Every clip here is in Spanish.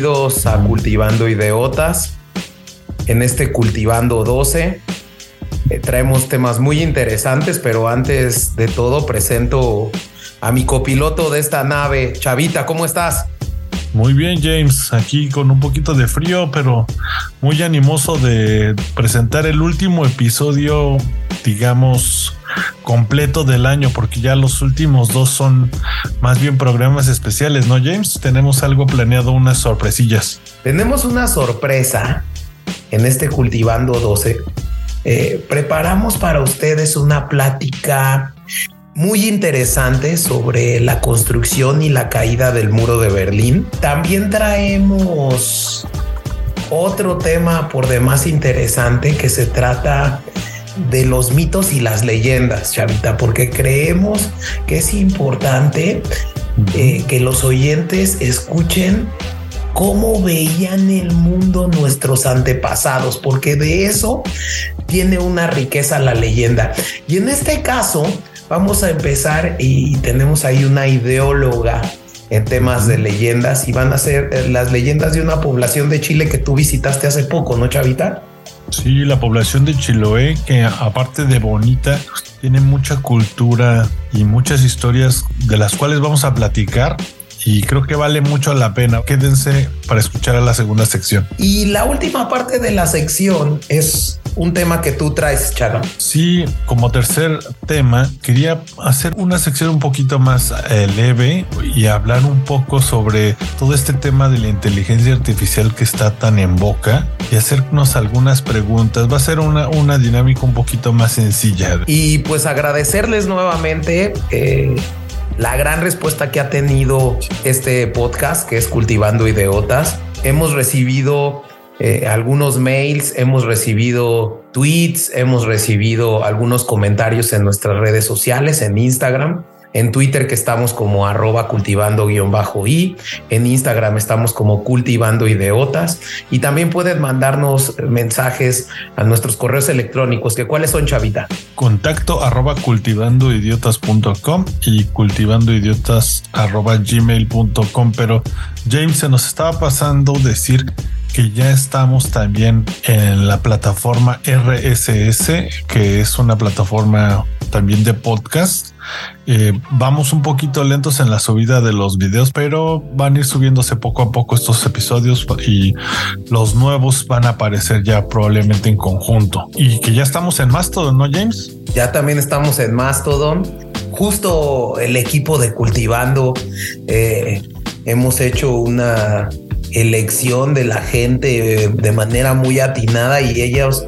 Bienvenidos a Cultivando Ideotas. En este Cultivando 12 eh, traemos temas muy interesantes, pero antes de todo presento a mi copiloto de esta nave. Chavita, ¿cómo estás? Muy bien, James. Aquí con un poquito de frío, pero muy animoso de presentar el último episodio, digamos, completo del año, porque ya los últimos dos son más bien programas especiales, ¿no, James? Tenemos algo planeado, unas sorpresillas. Tenemos una sorpresa en este Cultivando 12. Eh, preparamos para ustedes una plática muy interesante sobre la construcción y la caída del muro de Berlín. También traemos otro tema por demás interesante que se trata de los mitos y las leyendas, Chavita, porque creemos que es importante eh, que los oyentes escuchen cómo veían el mundo nuestros antepasados, porque de eso tiene una riqueza la leyenda. Y en este caso, Vamos a empezar y tenemos ahí una ideóloga en temas de leyendas y van a ser eh, las leyendas de una población de Chile que tú visitaste hace poco, ¿no, Chavita? Sí, la población de Chiloé, que aparte de bonita, tiene mucha cultura y muchas historias de las cuales vamos a platicar y creo que vale mucho la pena. Quédense para escuchar a la segunda sección. Y la última parte de la sección es un tema que tú traes, Charo. Sí, como tercer tema, quería hacer una sección un poquito más eh, leve y hablar un poco sobre todo este tema de la inteligencia artificial que está tan en boca y hacernos algunas preguntas. Va a ser una, una dinámica un poquito más sencilla. Y pues agradecerles nuevamente. Eh, la gran respuesta que ha tenido este podcast, que es Cultivando Ideotas. Hemos recibido eh, algunos mails, hemos recibido tweets, hemos recibido algunos comentarios en nuestras redes sociales, en Instagram. En Twitter que estamos como arroba cultivando guion bajo y en Instagram estamos como cultivando ideotas y también pueden mandarnos mensajes a nuestros correos electrónicos que cuáles son chavita contacto arroba cultivandoidiotas.com y cultivandoidiotas arroba gmail.com pero James se nos estaba pasando decir que ya estamos también en la plataforma RSS, que es una plataforma también de podcast. Eh, vamos un poquito lentos en la subida de los videos, pero van a ir subiéndose poco a poco estos episodios y los nuevos van a aparecer ya probablemente en conjunto. Y que ya estamos en Mastodon, ¿no, James? Ya también estamos en Mastodon. Justo el equipo de Cultivando eh, hemos hecho una elección de la gente eh, de manera muy atinada y ellos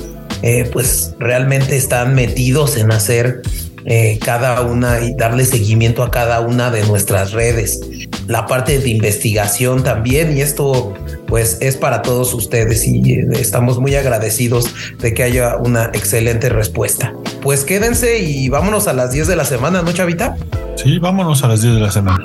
pues realmente están metidos en hacer eh, cada una y darle seguimiento a cada una de nuestras redes. La parte de investigación también y esto pues es para todos ustedes y estamos muy agradecidos de que haya una excelente respuesta. Pues quédense y vámonos a las 10 de la semana, ¿no, Chavita? Sí, vámonos a las 10 de la semana.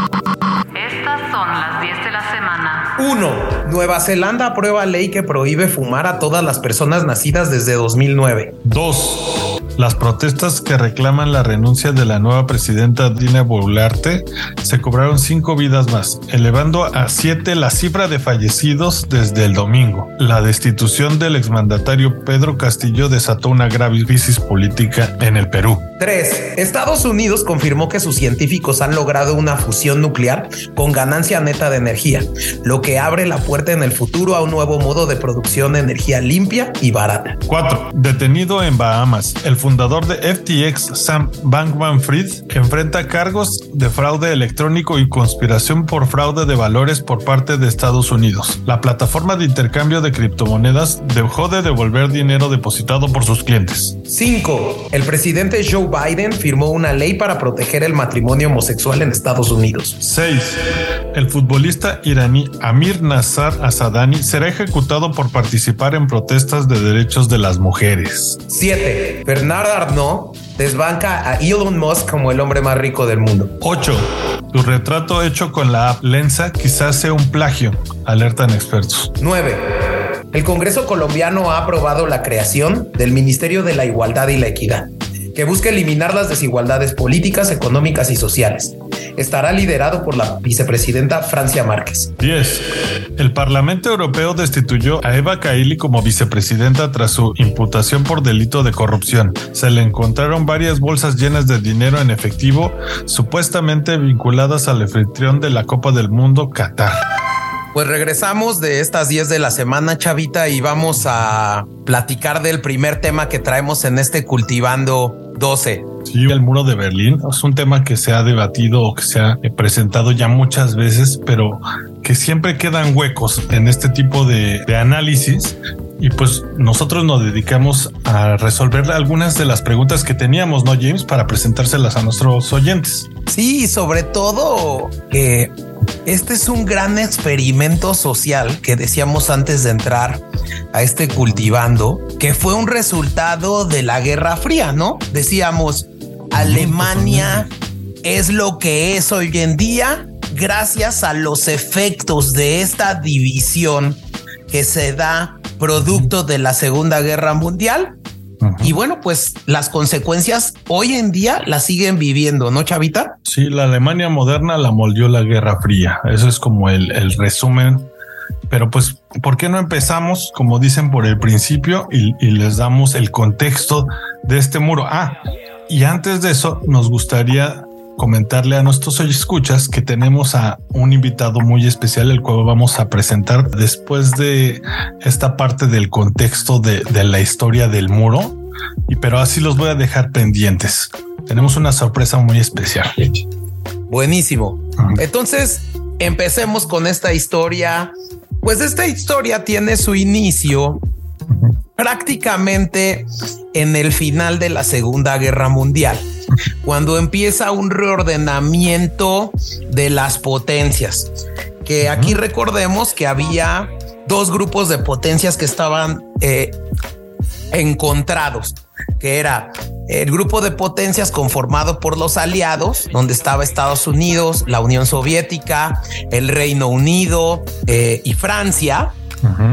Estas son las 10 de la semana. 1. Nueva Zelanda aprueba ley que prohíbe fumar a todas las personas nacidas desde 2009. 2. Las protestas que reclaman la renuncia de la nueva presidenta Dina Boluarte se cobraron cinco vidas más, elevando a siete la cifra de fallecidos desde el domingo. La destitución del exmandatario Pedro Castillo desató una grave crisis política en el Perú. 3. Estados Unidos confirmó que sus científicos han logrado una fusión nuclear con ganancia neta de energía, lo que abre la puerta en el futuro a un nuevo modo de producción de energía limpia y barata. 4. Detenido en Bahamas, el fundador de FTX, Sam Bankman-Fried, enfrenta cargos de fraude electrónico y conspiración por fraude de valores por parte de Estados Unidos. La plataforma de intercambio de criptomonedas dejó de devolver dinero depositado por sus clientes. 5. El presidente Joe Biden firmó una ley para proteger el matrimonio homosexual en Estados Unidos. 6. El futbolista iraní Amir Nassar Asadani será ejecutado por participar en protestas de derechos de las mujeres. 7. Bernard Arnault desbanca a Elon Musk como el hombre más rico del mundo. 8. Tu retrato hecho con la app Lensa quizás sea un plagio, alertan expertos. 9. El Congreso colombiano ha aprobado la creación del Ministerio de la Igualdad y la Equidad, que busca eliminar las desigualdades políticas, económicas y sociales. Estará liderado por la vicepresidenta Francia Márquez. 10. El Parlamento Europeo destituyó a Eva Kaili como vicepresidenta tras su imputación por delito de corrupción. Se le encontraron varias bolsas llenas de dinero en efectivo, supuestamente vinculadas al anfitrión de la Copa del Mundo, Qatar. Pues regresamos de estas 10 de la semana, Chavita, y vamos a platicar del primer tema que traemos en este Cultivando 12. Sí, el muro de Berlín es un tema que se ha debatido o que se ha presentado ya muchas veces, pero que siempre quedan huecos en este tipo de, de análisis y pues nosotros nos dedicamos a resolver algunas de las preguntas que teníamos, ¿no, James? Para presentárselas a nuestros oyentes. Sí, sobre todo que este es un gran experimento social que decíamos antes de entrar a este cultivando, que fue un resultado de la Guerra Fría, ¿no? Decíamos, Alemania es lo que es hoy en día gracias a los efectos de esta división que se da producto de la Segunda Guerra Mundial. Y bueno, pues las consecuencias hoy en día las siguen viviendo, ¿no, Chavita? Sí, la Alemania moderna la moldeó la Guerra Fría. Eso es como el, el resumen. Pero pues, ¿por qué no empezamos, como dicen, por el principio y, y les damos el contexto de este muro? Ah, y antes de eso, nos gustaría comentarle a nuestros escuchas que tenemos a un invitado muy especial, el cual vamos a presentar después de esta parte del contexto de, de la historia del muro. Y pero así los voy a dejar pendientes. Tenemos una sorpresa muy especial. Buenísimo. Entonces, empecemos con esta historia. Pues esta historia tiene su inicio prácticamente en el final de la Segunda Guerra Mundial, cuando empieza un reordenamiento de las potencias, que aquí recordemos que había dos grupos de potencias que estaban eh, encontrados, que era el grupo de potencias conformado por los aliados, donde estaba Estados Unidos, la Unión Soviética, el Reino Unido eh, y Francia,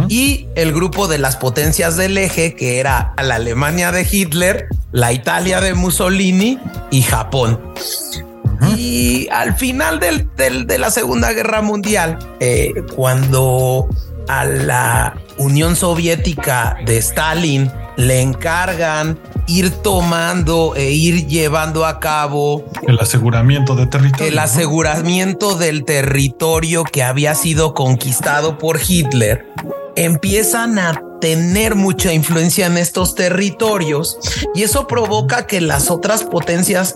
y el grupo de las potencias del eje, que era la Alemania de Hitler, la Italia de Mussolini y Japón. Y al final del, del, de la Segunda Guerra Mundial, eh, cuando a la Unión Soviética de Stalin le encargan ir tomando e ir llevando a cabo el aseguramiento de territorio. El aseguramiento del territorio que había sido conquistado por Hitler. Empiezan a tener mucha influencia en estos territorios y eso provoca que las otras potencias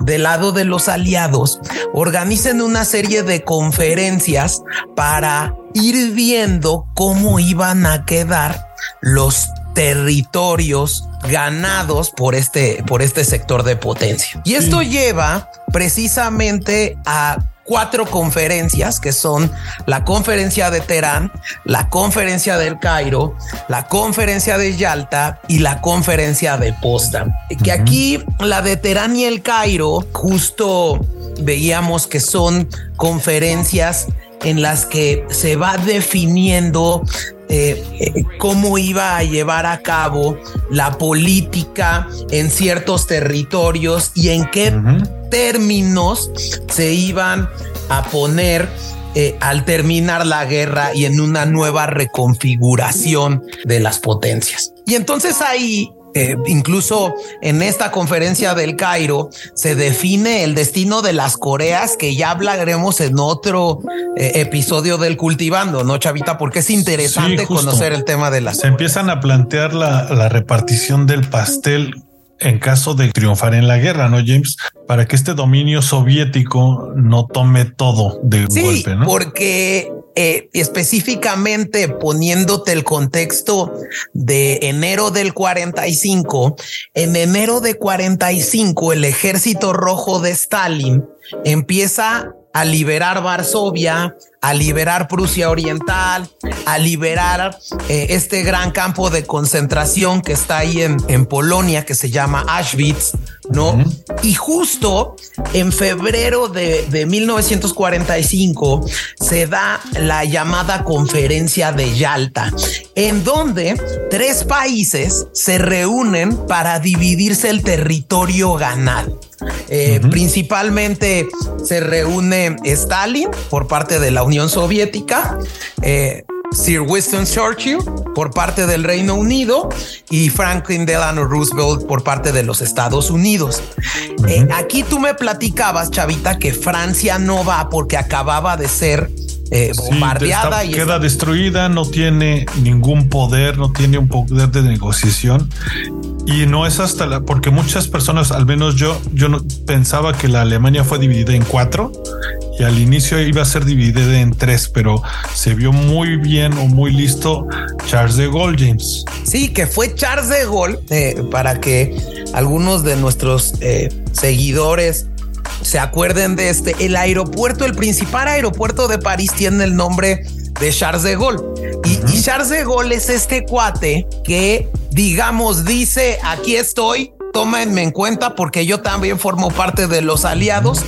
del lado de los aliados organicen una serie de conferencias para ir viendo cómo iban a quedar los territorios ganados por este, por este sector de potencia. Y esto sí. lleva precisamente a cuatro conferencias que son la conferencia de Teherán, la conferencia del Cairo, la conferencia de Yalta y la conferencia de Potsdam. Uh -huh. Que aquí la de Teherán y el Cairo justo veíamos que son conferencias en las que se va definiendo eh, eh, cómo iba a llevar a cabo la política en ciertos territorios y en qué uh -huh. términos se iban a poner eh, al terminar la guerra y en una nueva reconfiguración de las potencias. Y entonces ahí eh, incluso en esta conferencia del Cairo se define el destino de las Coreas que ya hablaremos en otro eh, episodio del Cultivando, ¿no, Chavita? Porque es interesante sí, conocer el tema de las Se Coreas. empiezan a plantear la, la repartición del pastel en caso de triunfar en la guerra, ¿no, James? Para que este dominio soviético no tome todo de sí, golpe, ¿no? Porque eh, específicamente poniéndote el contexto de enero del 45, en enero de 45 el ejército rojo de Stalin empieza a liberar Varsovia, a liberar Prusia Oriental, a liberar eh, este gran campo de concentración que está ahí en, en Polonia, que se llama Auschwitz, ¿no? Uh -huh. Y justo en febrero de, de 1945 se da la llamada conferencia de Yalta, en donde tres países se reúnen para dividirse el territorio ganado. Eh, principalmente se reúne Stalin por parte de la Unión Soviética. Eh, Sir Winston Churchill por parte del Reino Unido y Franklin Delano Roosevelt por parte de los Estados Unidos. Eh, aquí tú me platicabas, Chavita, que Francia no va porque acababa de ser eh, bombardeada y queda destruida, no tiene ningún poder, no tiene un poder de negociación y no es hasta la porque muchas personas, al menos yo, yo no pensaba que la Alemania fue dividida en cuatro y al inicio iba a ser dividida en tres, pero se vio muy bien o muy listo Charles de Gaulle, James. Sí, que fue Charles de Gaulle eh, para que algunos de nuestros eh, seguidores se acuerden de este. El aeropuerto, el principal aeropuerto de París tiene el nombre de Charles de Gaulle. Y, y Charles de Gaulle es este cuate que, digamos, dice, aquí estoy, tómenme en cuenta porque yo también formo parte de los aliados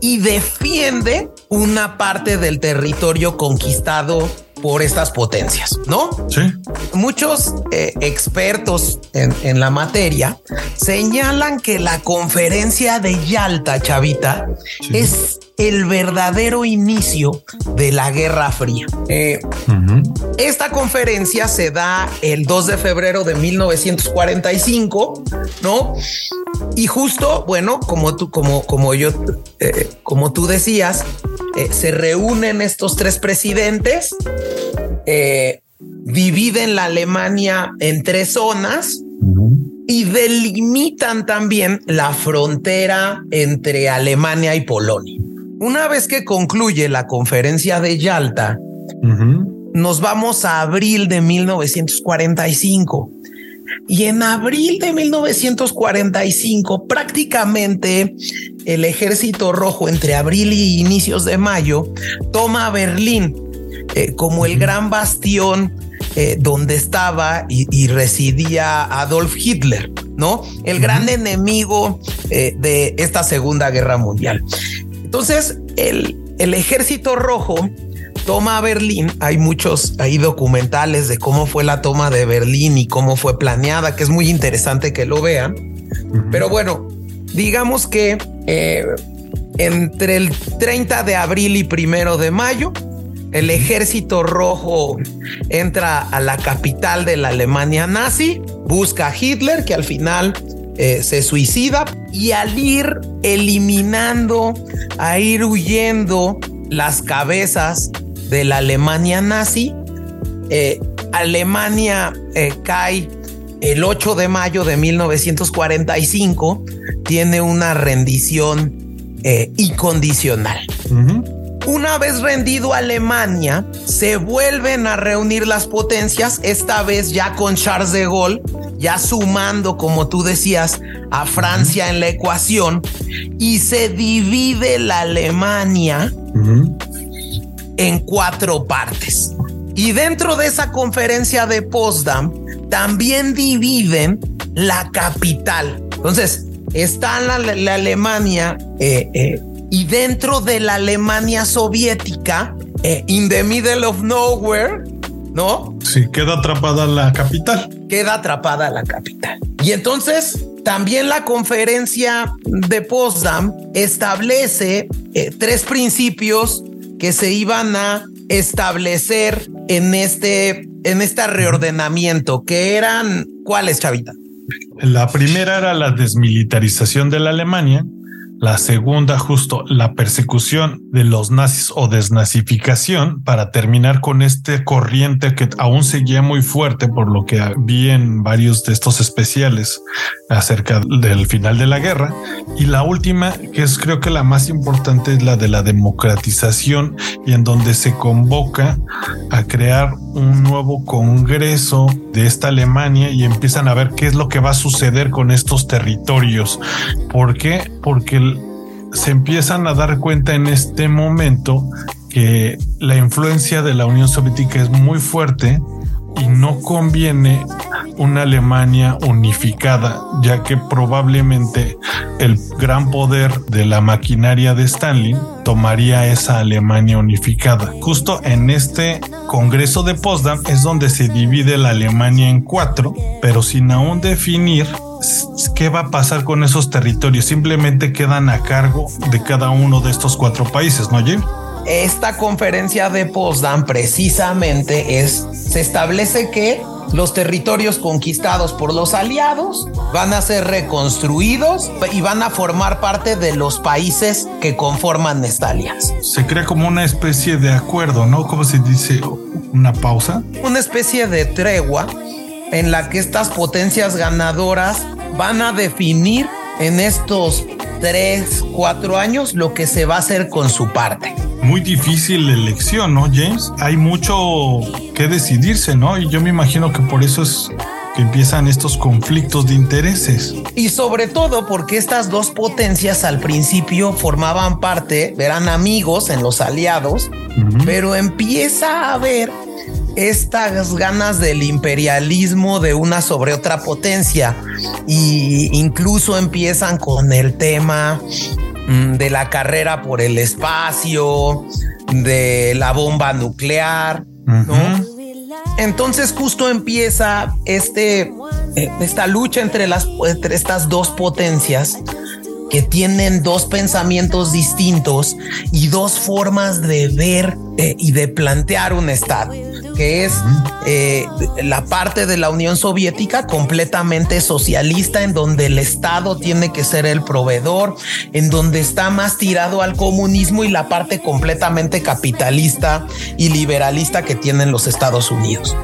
y defiende una parte del territorio conquistado por estas potencias, ¿no? Sí. Muchos eh, expertos en, en, la materia señalan que la conferencia de Yalta, Chavita, sí. es el verdadero inicio de la Guerra Fría. Eh, uh -huh. Esta conferencia se da el 2 de febrero de 1945, ¿no? Y justo, bueno, como tú, como, como yo, eh, como tú decías, eh, se reúnen estos tres presidentes, dividen la Alemania en tres zonas uh -huh. y delimitan también la frontera entre Alemania y Polonia. Una vez que concluye la conferencia de Yalta, uh -huh. nos vamos a abril de 1945. Y en abril de 1945, prácticamente el ejército rojo entre abril y inicios de mayo toma Berlín eh, como el gran bastión eh, donde estaba y, y, residía Adolf Hitler, ¿no? El gran enemigo eh, de esta Segunda Guerra Mundial. Entonces, el, el ejército rojo toma Berlín. Hay muchos, hay documentales de cómo fue la toma de Berlín y cómo fue planeada, que es muy interesante que lo vean. Uh -huh. Pero bueno, digamos que eh, entre el 30 de abril y primero de mayo, el ejército rojo entra a la capital de la Alemania nazi, busca a Hitler, que al final eh, se suicida, y al ir eliminando, a ir huyendo las cabezas de la Alemania nazi, eh, Alemania eh, cae el 8 de mayo de 1945, tiene una rendición incondicional. Uh -huh. Una vez rendido Alemania, se vuelven a reunir las potencias, esta vez ya con Charles de Gaulle, ya sumando, como tú decías, a Francia uh -huh. en la ecuación, y se divide la Alemania uh -huh. en cuatro partes. Y dentro de esa conferencia de Potsdam, también dividen la capital. Entonces, está la, la Alemania eh, eh, y dentro de la Alemania soviética, eh, in the middle of nowhere, ¿no? Sí, queda atrapada la capital. Queda atrapada la capital. Y entonces también la conferencia de Potsdam establece eh, tres principios que se iban a establecer en este, en este reordenamiento, que eran cuáles, Chavita? La primera era la desmilitarización de la Alemania, la segunda, justo la persecución de los nazis o desnazificación para terminar con este corriente que aún seguía muy fuerte por lo que vi en varios de estos especiales acerca del final de la guerra. Y la última, que es creo que la más importante, es la de la democratización y en donde se convoca a crear un nuevo congreso de esta Alemania y empiezan a ver qué es lo que va a suceder con estos territorios. ¿Por qué? Porque se empiezan a dar cuenta en este momento que la influencia de la Unión Soviética es muy fuerte y no conviene una Alemania unificada, ya que probablemente el gran poder de la maquinaria de Stalin tomaría esa Alemania unificada. Justo en este Congreso de Potsdam es donde se divide la Alemania en cuatro, pero sin aún definir ¿qué va a pasar con esos territorios? Simplemente quedan a cargo de cada uno de estos cuatro países, ¿no, Jim? Esta conferencia de Potsdam precisamente es, se establece que los territorios conquistados por los aliados van a ser reconstruidos y van a formar parte de los países que conforman esta alianza. Se crea como una especie de acuerdo, ¿no? ¿Cómo se dice? ¿Una pausa? Una especie de tregua en la que estas potencias ganadoras van a definir en estos tres, cuatro años lo que se va a hacer con su parte. Muy difícil elección, ¿no, James? Hay mucho que decidirse, ¿no? Y yo me imagino que por eso es que empiezan estos conflictos de intereses. Y sobre todo porque estas dos potencias al principio formaban parte, eran amigos en los aliados, pero empieza a haber estas ganas del imperialismo de una sobre otra potencia y incluso empiezan con el tema de la carrera por el espacio, de la bomba nuclear, ¿no? Entonces justo empieza este, eh, esta lucha entre, las, entre estas dos potencias que tienen dos pensamientos distintos y dos formas de ver eh, y de plantear un Estado que es eh, la parte de la Unión Soviética completamente socialista, en donde el Estado tiene que ser el proveedor, en donde está más tirado al comunismo y la parte completamente capitalista y liberalista que tienen los Estados Unidos.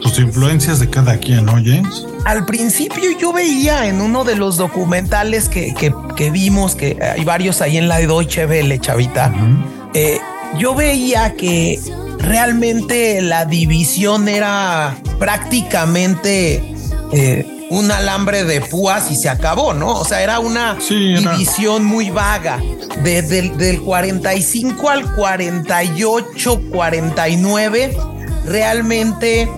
Tus influencias de cada quien, ¿no, James? Al principio yo veía en uno de los documentales que, que, vimos, que hay varios ahí en la Deutsche Welle, chavita, eh, yo veía que realmente la división era prácticamente eh, un alambre de púas y se acabó, ¿no? O sea, era una división muy vaga. Desde el del 45 al 48, 49, realmente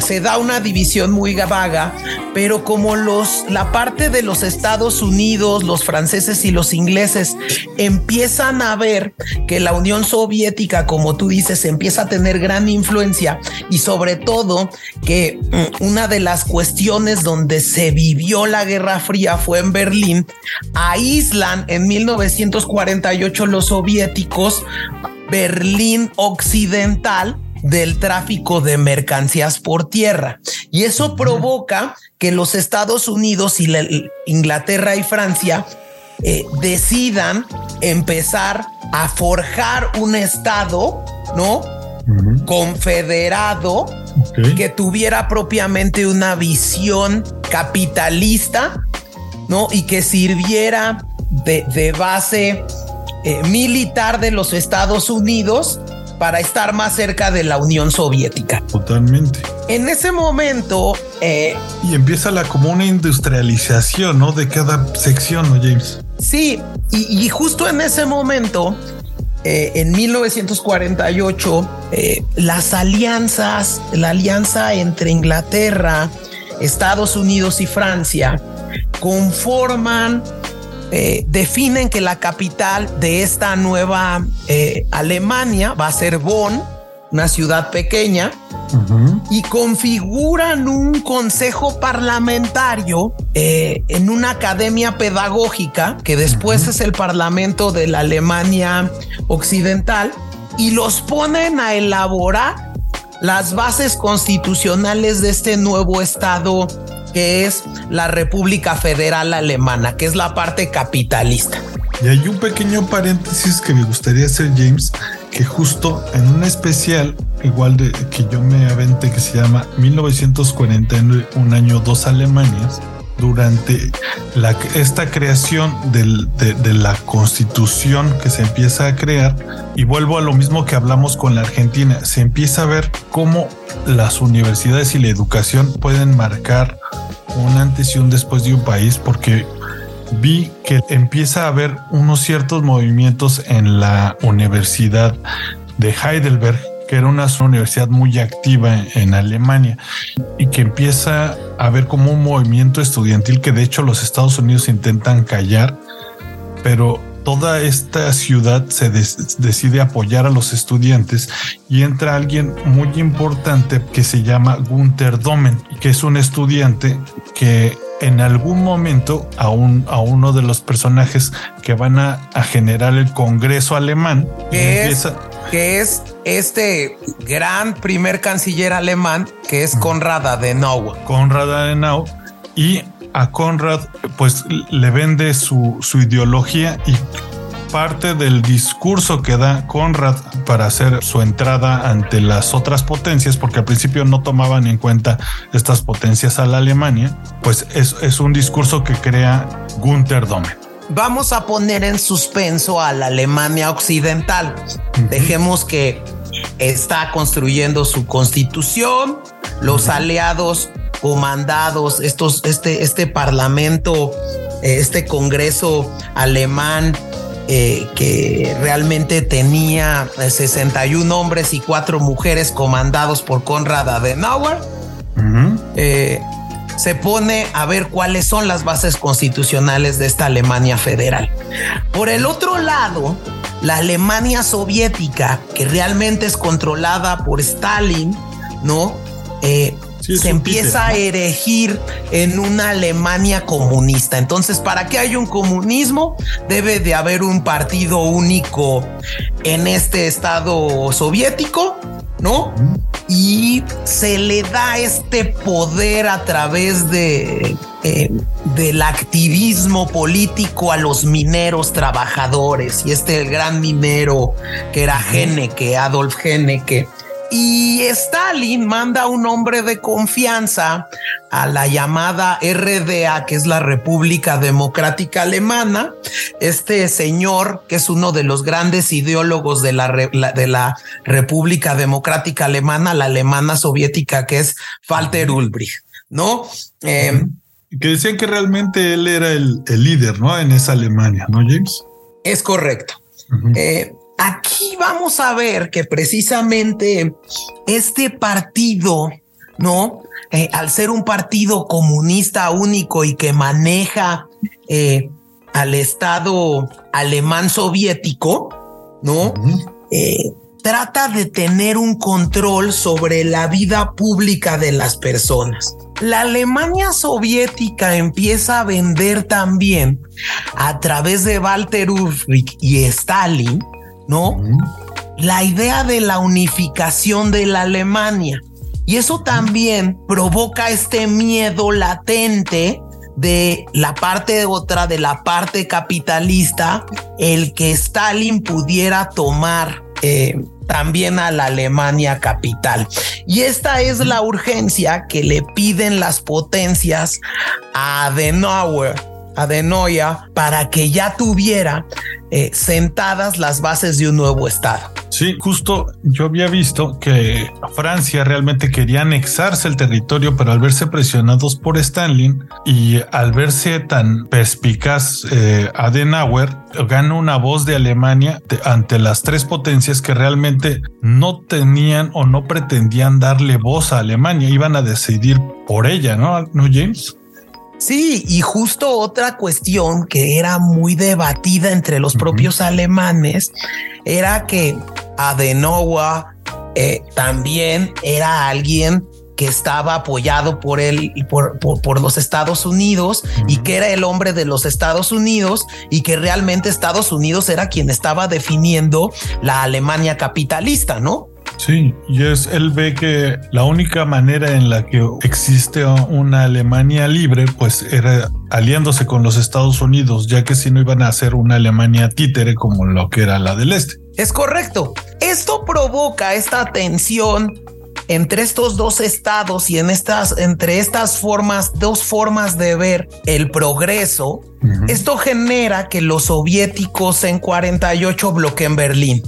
se da una división muy vaga, pero como los la parte de los Estados Unidos, los franceses y los ingleses empiezan a ver que la Unión Soviética, como tú dices, empieza a tener gran influencia y sobre todo que mm, una de las cuestiones donde se vivió la Guerra Fría fue en Berlín, aíslan en 1948 los soviéticos Berlín Occidental del tráfico de mercancías por tierra. Y eso provoca que los Estados Unidos y Inglaterra y Francia eh, decidan empezar a forjar un Estado, ¿no? Confederado que tuviera propiamente una visión capitalista, ¿no? Y que sirviera de, base eh, militar de los Estados Unidos para estar más cerca de la Unión Soviética. Totalmente. En ese momento... Eh, y empieza la como una industrialización, ¿no? De cada sección, ¿no, James? Sí, y, justo en ese momento, eh, en 1948, eh, las alianzas, la alianza entre Inglaterra, Estados Unidos y Francia, conforman eh, definen que la capital de esta nueva eh, Alemania va a ser Bonn, una ciudad pequeña, y configuran un consejo parlamentario eh, en una academia pedagógica que después es el parlamento de la Alemania occidental y los ponen a elaborar las bases constitucionales de este nuevo estado que es la República Federal Alemana, que es la parte capitalista. Y hay un pequeño paréntesis que me gustaría hacer, James, que justo en un especial, igual de que yo me aventé, que se llama 1949, un año, dos Alemanias, durante esta creación de, la constitución que se empieza a crear, y vuelvo a lo mismo que hablamos con la Argentina, se empieza a ver cómo las universidades y la educación pueden marcar un antes y un después de un país, porque vi que empieza a haber unos ciertos movimientos en la Universidad de Heidelberg que era una universidad muy activa en Alemania y que empieza a ver como un movimiento estudiantil que de hecho los Estados Unidos intentan callar, pero toda esta ciudad se decide apoyar a los estudiantes y entra alguien muy importante que se llama Gunther Domen, que es un estudiante que en algún momento a, un, a uno de los personajes que van a, generar el Congreso alemán. Que es, que es este gran primer canciller alemán que es Konrad Adenauer. Konrad Adenauer y a Konrad pues le vende su, su ideología y parte del discurso que da Conrad para hacer su entrada ante las otras potencias, porque al principio no tomaban en cuenta estas potencias a la Alemania, pues es, es un discurso que crea Gunther Domen. Vamos a poner en suspenso a la Alemania occidental. Dejemos que está construyendo su constitución, los aliados comandados, estos, este, este parlamento, eh, este congreso alemán eh, que realmente tenía 61 eh, hombres y cuatro mujeres comandados por Konrad Adenauer. Eh, se pone a ver cuáles son las bases constitucionales de esta Alemania federal. Por el otro lado, la Alemania soviética, que realmente es controlada por Stalin, ¿no? Se empieza a erigir en una Alemania comunista. Entonces, para que haya un comunismo, debe de haber un partido único en este estado soviético, ¿no? Y se le da este poder a través de eh, del activismo político a los mineros trabajadores. Y este el gran minero que era Geneke, Adolf Geneke y Stalin manda un hombre de confianza a la llamada RDA, que es la República Democrática Alemana. Este señor, que es uno de los grandes ideólogos de la, de la República Democrática Alemana, la alemana soviética, que es Walter Ulbricht, ¿no? Eh, que decían que realmente él era el, líder, ¿no? En esa Alemania, ¿no, James? Es correcto. Aquí vamos a ver que precisamente este partido, ¿no? Eh, al ser un partido comunista único y que maneja eh, al Estado alemán soviético, ¿no? Eh, trata de tener un control sobre la vida pública de las personas. La Alemania soviética empieza a vender también a través de Walter Ulrich y Stalin, ¿no? La idea de la unificación de la Alemania. Y eso también provoca este miedo latente de la parte otra, de la parte capitalista, el que Stalin pudiera tomar eh, también a la Alemania capital. Y esta es la urgencia que le piden las potencias a Adenauer Adenoya para que ya tuviera eh, sentadas las bases de un nuevo Estado. Sí, justo yo había visto que Francia realmente quería anexarse el territorio, pero al verse presionados por Stalin y al verse tan perspicaz eh, Adenauer, gana una voz de Alemania ante las tres potencias que realmente no tenían o no pretendían darle voz a Alemania, iban a decidir por ella, ¿no? ¿No, James? Sí, y justo otra cuestión que era muy debatida entre los propios alemanes era que Adenauer eh, también era alguien que estaba apoyado por él por, por, los Estados Unidos y que era el hombre de los Estados Unidos y que realmente Estados Unidos era quien estaba definiendo la Alemania capitalista, ¿no? Sí, y es él ve que la única manera en la que existe una Alemania libre, pues era aliándose con los Estados Unidos, ya que si no iban a hacer una Alemania títere como lo que era la del este. Es correcto. Esto provoca esta tensión entre estos dos estados y en estas, entre estas formas, dos formas de ver el progreso, esto genera que los soviéticos en 48 bloqueen Berlín.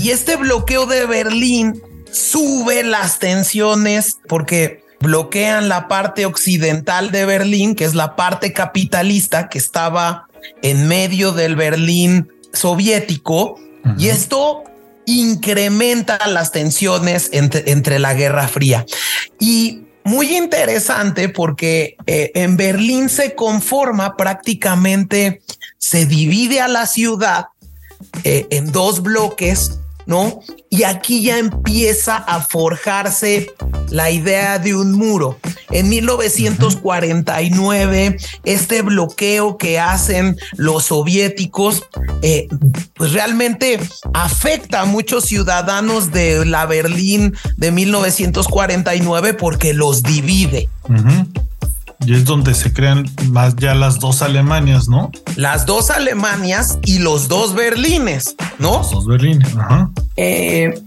Y este bloqueo de Berlín sube las tensiones porque bloquean la parte occidental de Berlín, que es la parte capitalista que estaba en medio del Berlín soviético. Y esto incrementa las tensiones entre, la Guerra Fría. Y muy interesante porque eh, en Berlín se conforma prácticamente, se divide a la ciudad eh, en dos bloques, ¿no? Y aquí ya empieza a forjarse la idea de un muro. En 1949, este bloqueo que hacen los soviéticos, eh, pues realmente afecta a muchos ciudadanos de la Berlín de 1949 porque los divide. Y es donde se crean más ya las dos Alemanias, ¿no? Las dos Alemanias y los dos Berlines, ¿no? Los dos Berlines, ajá. Eh,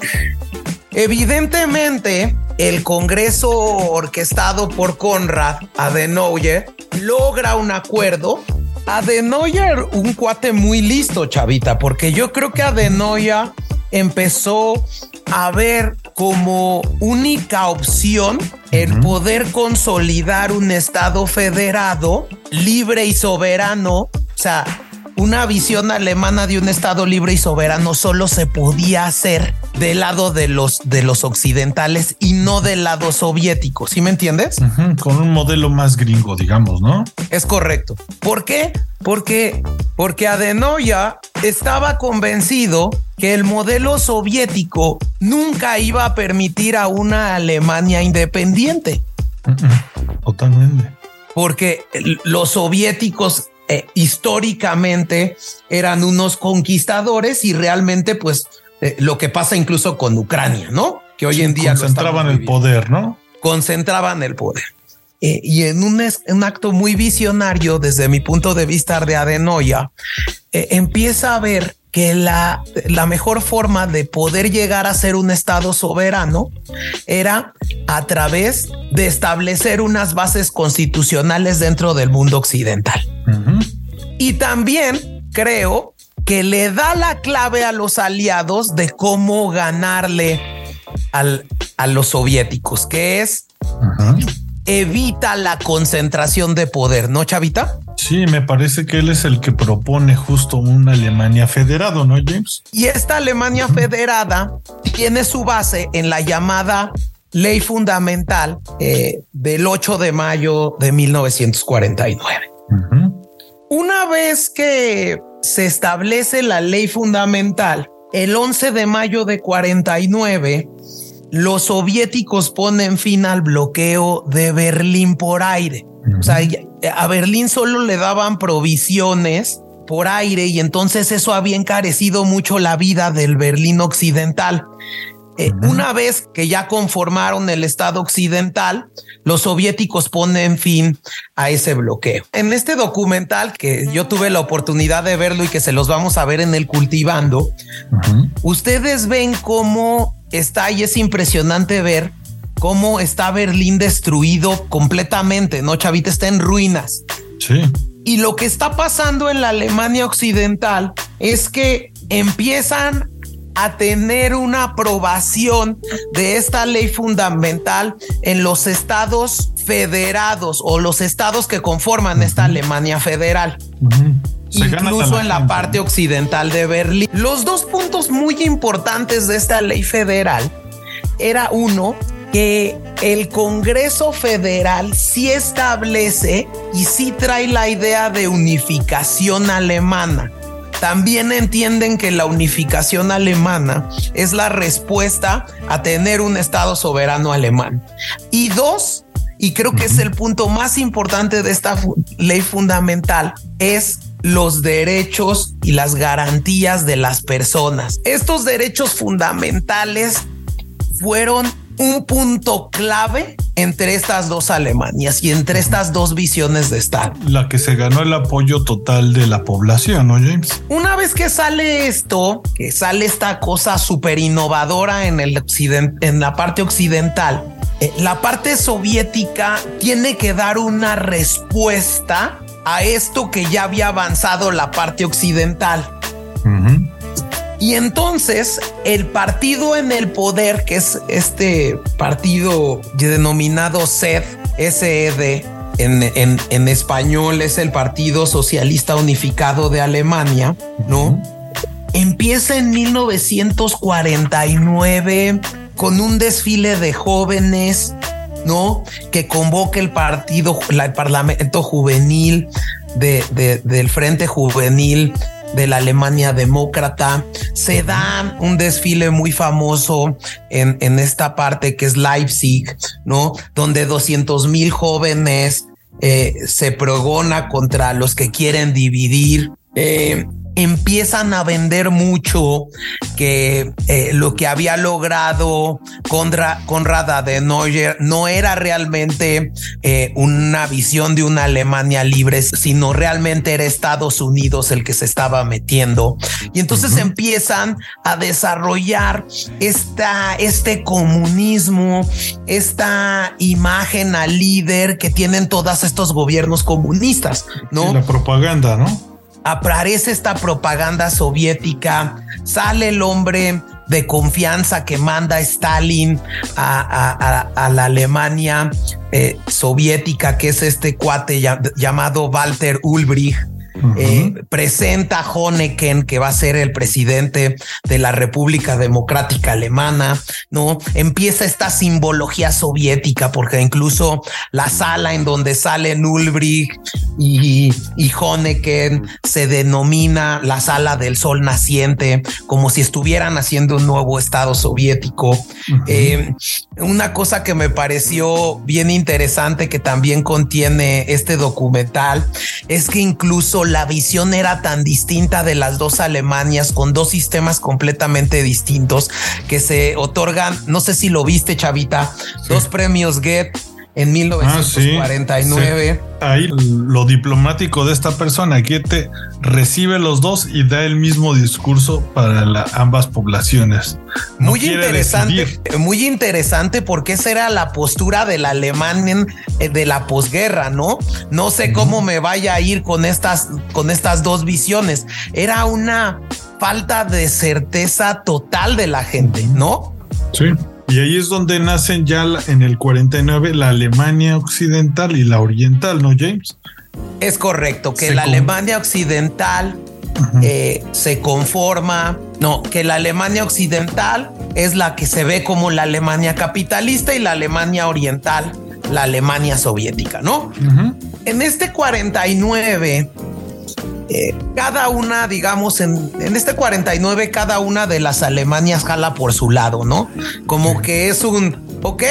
evidentemente, el Congreso orquestado por Konrad Adenauer logra un acuerdo. Adenauer, un cuate muy listo, chavita, porque yo creo que Adenauer empezó a ver como única opción el poder consolidar un Estado federado libre y soberano. O sea, una visión alemana de un Estado libre y soberano solo se podía hacer del lado de los, de los occidentales y no del lado soviético. ¿Sí me entiendes? Con un modelo más gringo, digamos, ¿no? Es correcto. ¿Por qué? Porque, porque Adenoya estaba convencido que el modelo soviético nunca iba a permitir a una Alemania independiente. Totalmente. Porque los soviéticos eh, históricamente eran unos conquistadores y realmente pues eh, lo que pasa incluso con Ucrania, ¿no? Que hoy en día concentraban el poder, ¿no? Concentraban el poder. Eh, y en un, un, acto muy visionario desde mi punto de vista de Adenoya, empieza a ver que la, la mejor forma de poder llegar a ser un Estado soberano era a través de establecer unas bases constitucionales dentro del mundo occidental. Y también creo que le da la clave a los aliados de cómo ganarle al, a los soviéticos, que es evita la concentración de poder, ¿no, Chavita? Sí, me parece que él es el que propone justo una Alemania federada, ¿no, James? Y esta Alemania federada tiene su base en la llamada ley fundamental eh, del 8 de mayo de 1949. Una vez que se establece la ley fundamental, el 11 de mayo de 49, los soviéticos ponen fin al bloqueo de Berlín por aire. O sea, a Berlín solo le daban provisiones por aire y entonces eso había encarecido mucho la vida del Berlín occidental. Eh, una vez que ya conformaron el Estado occidental, los soviéticos ponen fin a ese bloqueo. En este documental que yo tuve la oportunidad de verlo y que se los vamos a ver en el cultivando, ustedes ven cómo está y es impresionante ver cómo está Berlín destruido completamente, ¿no? Chavita está en ruinas. Sí. Y lo que está pasando en la Alemania occidental es que empiezan a tener una aprobación de esta ley fundamental en los estados federados o los estados que conforman esta Alemania federal. Incluso en la parte occidental de Berlín. Los dos puntos muy importantes de esta ley federal era uno, que el Congreso Federal sí establece y sí trae la idea de unificación alemana. También entienden que la unificación alemana es la respuesta a tener un Estado soberano alemán. Y dos, y creo que es el punto más importante de esta ley fundamental, es los derechos y las garantías de las personas. Estos derechos fundamentales fueron un punto clave entre estas dos Alemanias y entre estas dos visiones de Estado. La que se ganó el apoyo total de la población, ¿no, James? Una vez que sale esto, que sale esta cosa súper innovadora en el occidente, en la parte occidental, eh, la parte soviética tiene que dar una respuesta a esto que ya había avanzado la parte occidental. Y entonces el partido en el poder, que es este partido denominado SED, SED, en, en, español es el Partido Socialista Unificado de Alemania, ¿no? Empieza en 1949 con un desfile de jóvenes, ¿no? Que convoca el partido, el Parlamento Juvenil de, del Frente Juvenil de la Alemania demócrata. Se da un desfile muy famoso en, en esta parte que es Leipzig, ¿no? Donde 200 mil jóvenes eh, se progona contra los que quieren dividir. Eh, empiezan a vender mucho que eh, lo que había logrado Conrad, Conrad Adenauer no era realmente eh, una visión de una Alemania libre, sino realmente era Estados Unidos el que se estaba metiendo. Y entonces empiezan a desarrollar esta, este comunismo, esta imagen al líder que tienen todos estos gobiernos comunistas, ¿no? la propaganda, ¿no? Aparece esta propaganda soviética, sale el hombre de confianza que manda Stalin a, la Alemania eh, soviética, que es este cuate llamado Walter Ulbricht eh, presenta a Honecken, que va a ser el presidente de la República Democrática Alemana, ¿no? Empieza esta simbología soviética, porque incluso la sala en donde sale Ulbricht y, y Honecken se denomina la sala del sol naciente, como si estuvieran haciendo un nuevo Estado soviético. Eh, una cosa que me pareció bien interesante que también contiene este documental es que incluso la visión era tan distinta de las dos Alemanias con dos sistemas completamente distintos que se otorgan, no sé si lo viste, Chavita, dos premios Get en 1949. Ah, Ahí lo diplomático de esta persona que te recibe los dos y da el mismo discurso para ambas poblaciones. muy interesante, muy interesante porque esa era la postura del alemán eh, de la posguerra, ¿no? No sé cómo me vaya a ir con estas, con estas dos visiones. Era una falta de certeza total de la gente, ¿no? Sí. Y ahí es donde nacen ya en el 49 la Alemania occidental y la oriental, ¿no, James? Es correcto, que la Alemania occidental eh, se conforma, no, que la Alemania occidental es la que se ve como la Alemania capitalista y la Alemania oriental, la Alemania soviética, ¿no? En este 49 eh, cada una, digamos, en, este 49, cada una de las Alemanias jala por su lado, ¿no? Como que es un, ok,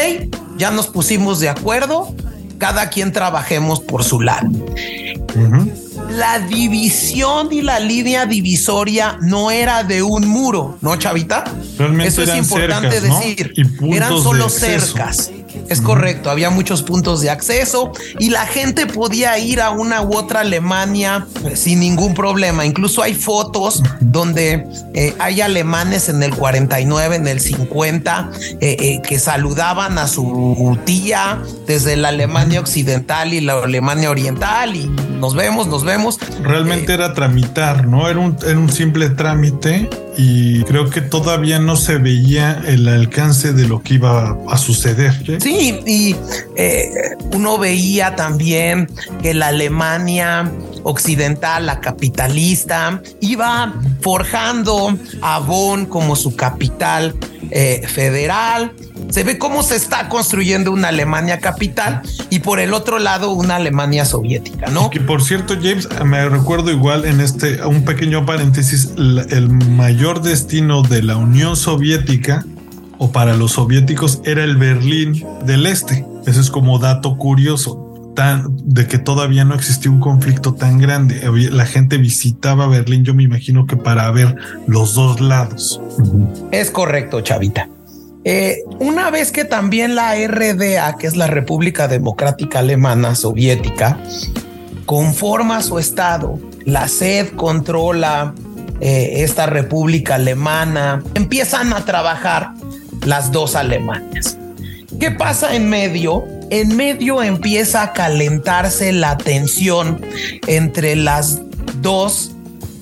ya nos pusimos de acuerdo, cada quien trabajemos por su lado. La división y la línea divisoria no era de un muro, ¿no, Chavita? Eso es importante decir. Eran solo cercas. Es correcto, había muchos puntos de acceso y la gente podía ir a una u otra Alemania sin ningún problema. Incluso hay fotos donde eh, hay alemanes en el 49, en el 50, eh, eh, que saludaban a su tía desde la Alemania occidental y la Alemania oriental y nos vemos, nos vemos. Realmente era tramitar, ¿no? Era un, era un simple trámite y creo que todavía no se veía el alcance de lo que iba a suceder. Sí, y eh, uno veía también que la Alemania occidental, la capitalista, iba forjando a Bonn como su capital eh, federal. Se ve cómo se está construyendo una Alemania capital y por el otro lado una Alemania soviética, ¿no? Que por cierto, James, me recuerdo igual en este, un pequeño paréntesis, el mayor destino de la Unión Soviética o para los soviéticos era el Berlín del Este. Eso es como dato curioso. Tan, de que todavía no existía un conflicto tan grande. La gente visitaba Berlín, yo me imagino que para ver los dos lados. Es correcto, Chavita. Eh, una vez que también la RDA, que es la República Democrática Alemana Soviética, conforma su estado, la SED controla eh, esta República Alemana, empiezan a trabajar las dos Alemanias. ¿Qué pasa en medio? En medio empieza a calentarse la tensión entre las dos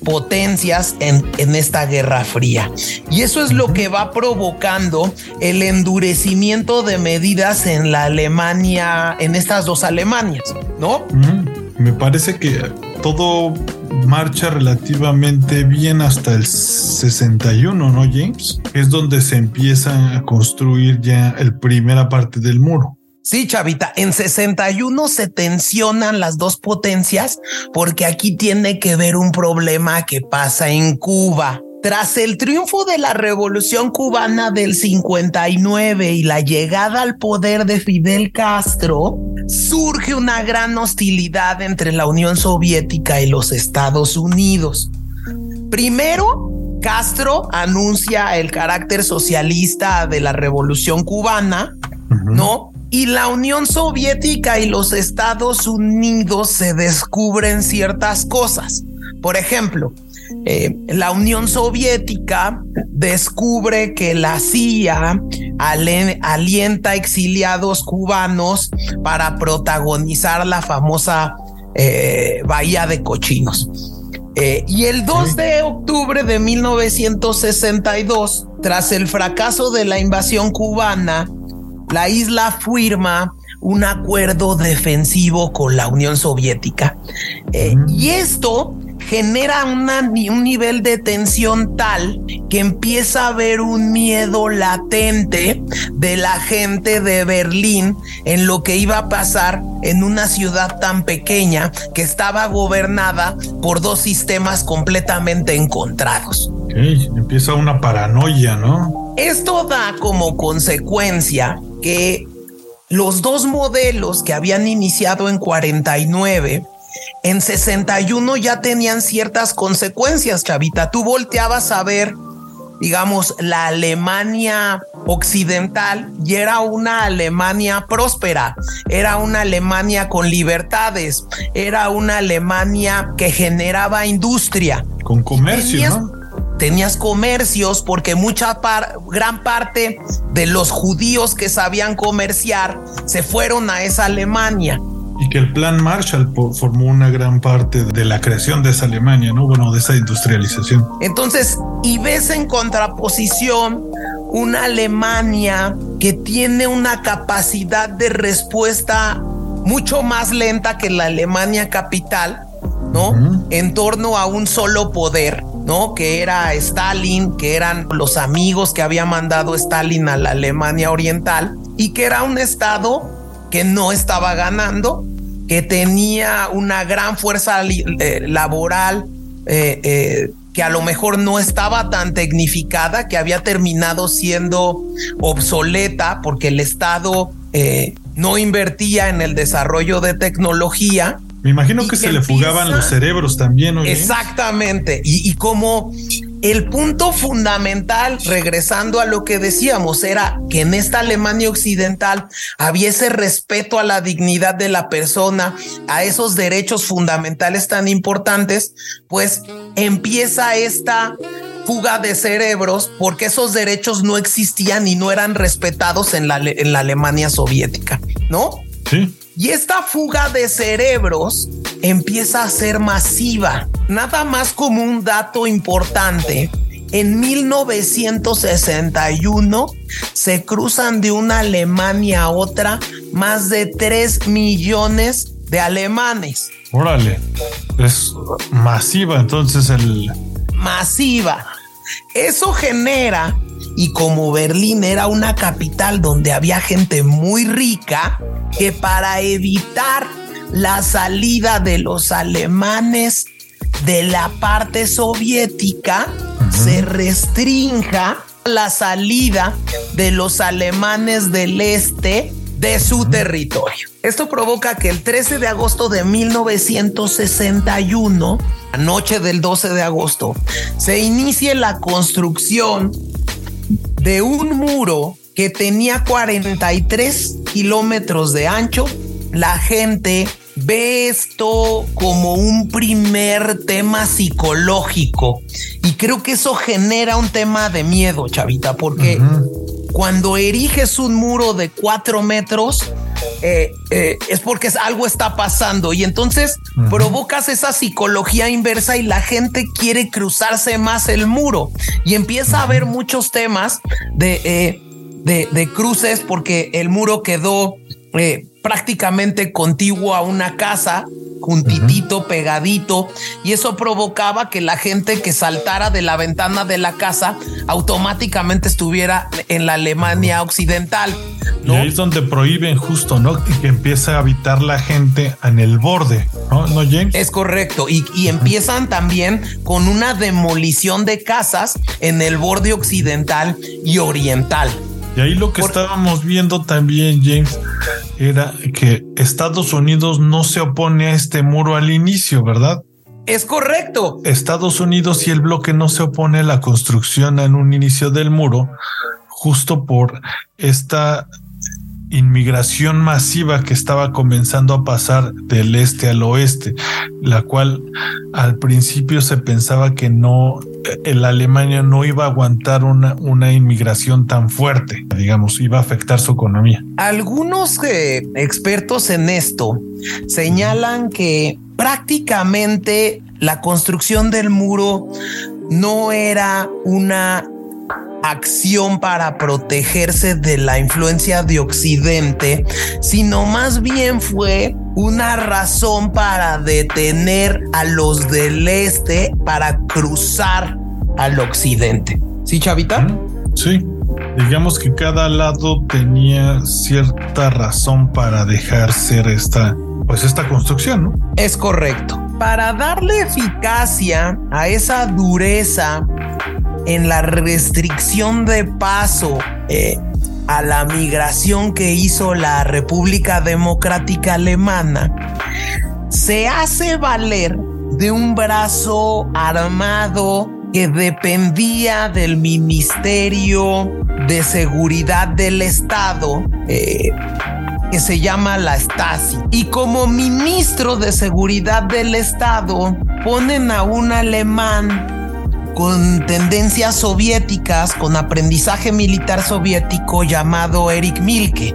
potencias en, en, esta guerra fría. Y eso es lo que va provocando el endurecimiento de medidas en la Alemania, en estas dos Alemanias, ¿no? Me parece que todo marcha relativamente bien hasta el 61, ¿no, James? Es donde se empieza a construir ya el primera parte del muro. Sí, Chavita, en 61 se tensionan las dos potencias porque aquí tiene que ver un problema que pasa en Cuba. Tras el triunfo de la revolución cubana del 59 y la llegada al poder de Fidel Castro, surge una gran hostilidad entre la Unión Soviética y los Estados Unidos. Primero, Castro anuncia el carácter socialista de la revolución cubana, ¿no? Y la Unión Soviética y los Estados Unidos se descubren ciertas cosas. Por ejemplo, eh, la Unión Soviética descubre que la CIA alienta exiliados cubanos para protagonizar la famosa eh, Bahía de Cochinos. Eh, y el 2 de octubre de 1962, tras el fracaso de la invasión cubana, la isla firma un acuerdo defensivo con la Unión Soviética. Y esto genera un nivel de tensión tal que empieza a haber un miedo latente de la gente de Berlín en lo que iba a pasar en una ciudad tan pequeña que estaba gobernada por dos sistemas completamente encontrados. empieza una paranoia, ¿no? Esto da como consecuencia que los dos modelos que habían iniciado en 49 en 61 ya tenían ciertas consecuencias, Chavita. Tú volteabas a ver, digamos, la Alemania occidental y era una Alemania próspera, era una Alemania con libertades, era una Alemania que generaba industria. Con comercio, ¿no? Tenías comercios porque mucha gran parte de los judíos que sabían comerciar se fueron a esa Alemania. Y que el plan Marshall formó una gran parte de la creación de esa Alemania, ¿no? Bueno, de esa industrialización. Entonces, y ves en contraposición una Alemania que tiene una capacidad de respuesta mucho más lenta que la Alemania capital, ¿no? En torno a un solo poder, ¿no? Que era Stalin, que eran los amigos que había mandado Stalin a la Alemania Oriental y que era un estado que no estaba ganando, que tenía una gran fuerza eh, laboral, eh, eh, que a lo mejor no estaba tan tecnificada, que había terminado siendo obsoleta porque el Estado no invertía en el desarrollo de tecnología. Me imagino que, se le fugaban los cerebros también. Exactamente. Y, y como el punto fundamental, regresando a lo que decíamos, era que en esta Alemania occidental había ese respeto a la dignidad de la persona, a esos derechos fundamentales tan importantes, pues empieza esta fuga de cerebros porque esos derechos no existían y no eran respetados en la, en la Alemania soviética, ¿no? Sí. Y esta fuga de cerebros empieza a ser masiva. Nada más como un dato importante. En 1961 se cruzan de una Alemania a otra más de 3 millones de alemanes. Órale, es masiva entonces el... Masiva. Eso genera y como Berlín era una capital donde había gente muy rica, que para evitar la salida de los alemanes de la parte soviética, se restrinja la salida de los alemanes del este de su territorio. Esto provoca que el 13 de agosto de 1961, la noche del 12 de agosto, se inicie la construcción de un muro que tenía 43 kilómetros de ancho. La gente ve esto como un primer tema psicológico y creo que eso genera un tema de miedo, chavita, porque cuando eriges un muro de cuatro metros, eh, eh, es porque algo está pasando. Y entonces provocas esa psicología inversa y la gente quiere cruzarse más el muro. Y empieza a haber muchos temas de, eh, de, de, cruces porque el muro quedó prácticamente contiguo a una casa juntitito, pegadito, y eso provocaba que la gente que saltara de la ventana de la casa automáticamente estuviera en la Alemania occidental. Y ahí es donde prohíben justo, ¿no? Que empieza a habitar la gente en el borde, ¿no? ¿No, James? Es correcto. Y, y empiezan también con una demolición de casas en el borde occidental y oriental. Y ahí lo que estábamos viendo también, James, era que Estados Unidos no se opone a este muro al inicio, ¿verdad? Es correcto. Estados Unidos y el bloque no se opone a la construcción en un inicio del muro, justo por esta inmigración masiva que estaba comenzando a pasar del este al oeste, la cual al principio se pensaba que no, la Alemania no iba a aguantar una, una inmigración tan fuerte, digamos, iba a afectar su economía. Algunos eh, expertos en esto señalan que prácticamente la construcción del muro no era una acción para protegerse de la influencia de Occidente, sino más bien fue una razón para detener a los del este para cruzar al occidente. ¿Sí, Chavita? Sí. Digamos que cada lado tenía cierta razón para dejar ser esta, pues esta construcción, ¿no? Es correcto. Para darle eficacia a esa dureza en la restricción de paso eh, a la migración que hizo la República Democrática Alemana, se hace valer de un brazo armado que dependía del Ministerio de Seguridad del Estado, eh, que se llama la Stasi. Y como ministro de Seguridad del Estado, ponen a un alemán con tendencias soviéticas, con aprendizaje militar soviético llamado Eric Milke.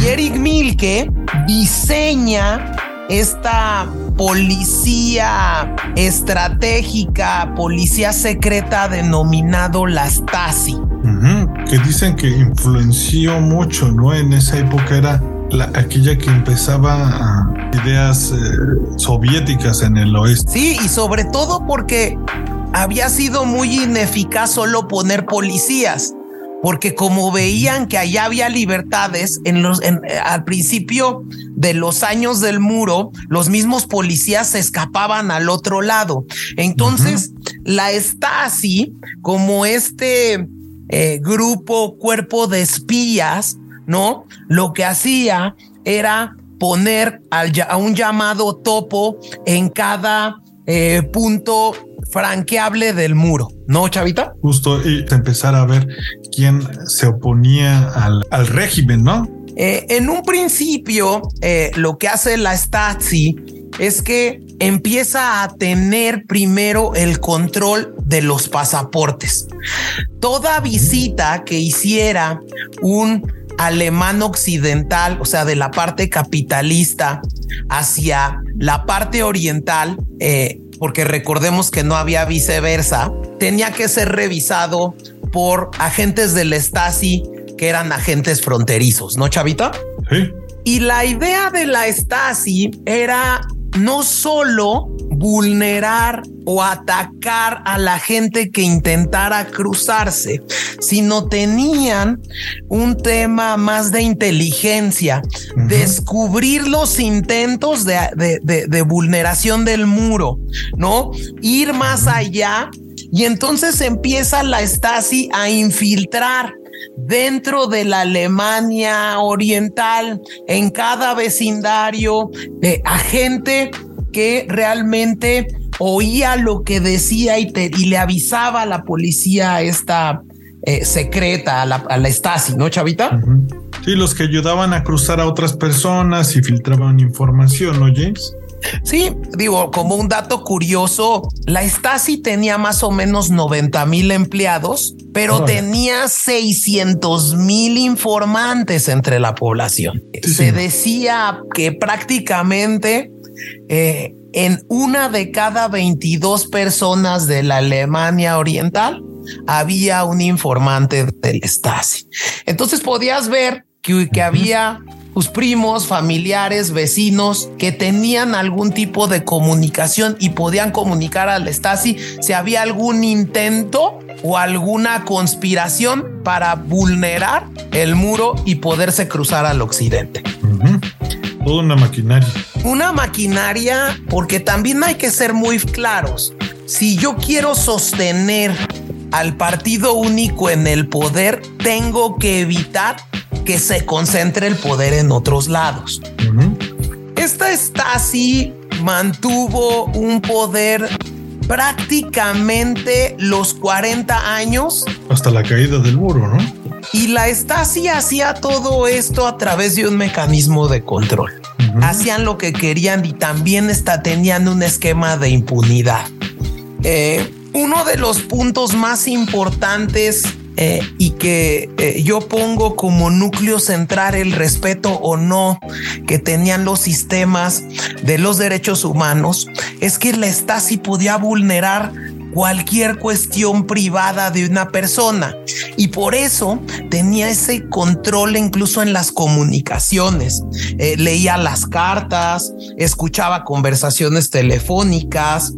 Y Eric Milke diseña esta policía estratégica, policía secreta denominado la Stasi. Que dicen que influenció mucho, ¿no? En esa época era la, aquella que empezaba ideas eh, soviéticas en el oeste. Sí, y sobre todo porque había sido muy ineficaz solo poner policías, porque como veían que allá había libertades, en los, en, al principio de los años del muro, los mismos policías se escapaban al otro lado. Entonces, uh -huh. la Stasi, como este eh, grupo, cuerpo de espías, ¿no? Lo que hacía era poner al, a un llamado topo en cada eh, punto franqueable del muro, ¿no, Chavita? Justo y empezar a ver quién se oponía al, al régimen, ¿no? Eh, en un principio, eh, lo que hace la Stasi es que empieza a tener primero el control de los pasaportes. Toda visita que hiciera un alemán occidental, o sea, de la parte capitalista hacia la parte oriental, eh, porque recordemos que no había viceversa, tenía que ser revisado por agentes del Stasi que eran agentes fronterizos, ¿no, Chavita? Sí. Y la idea de la Stasi era no solo vulnerar o atacar a la gente que intentara cruzarse, sino tenían un tema más de inteligencia, uh -huh. descubrir los intentos de, de, de, de, vulneración del muro, ¿no? Ir más uh -huh. allá y entonces empieza la Stasi a infiltrar dentro de la Alemania oriental, en cada vecindario, eh, a gente que realmente oía lo que decía y, te, y le avisaba a la policía esta eh, secreta, a la, a la, Stasi, ¿no, Chavita? Uh -huh. Sí, los que ayudaban a cruzar a otras personas y filtraban información, ¿no, James? Sí, digo, como un dato curioso, la Stasi tenía más o menos 90 mil empleados, pero oh. tenía 600 mil informantes entre la población. Sí. Se decía que prácticamente eh, en una de cada 22 personas de la Alemania Oriental había un informante del Stasi. Entonces podías ver que, que había pues, primos, familiares, vecinos que tenían algún tipo de comunicación y podían comunicar al Stasi si había algún intento o alguna conspiración para vulnerar el muro y poderse cruzar al occidente. Toda una maquinaria. Una maquinaria porque también hay que ser muy claros. Si yo quiero sostener al partido único en el poder, tengo que evitar que se concentre el poder en otros lados. Esta Stasi mantuvo un poder prácticamente los 40 años. Hasta la caída del muro, ¿no? Y la Stasi hacía todo esto a través de un mecanismo de control. Hacían lo que querían y también está, tenían un esquema de impunidad. Eh, uno de los puntos más importantes eh, y que eh, yo pongo como núcleo central el respeto o no que tenían los sistemas de los derechos humanos es que la Stasi podía vulnerar cualquier cuestión privada de una persona y por eso tenía ese control incluso en las comunicaciones. Eh, leía las cartas, escuchaba conversaciones telefónicas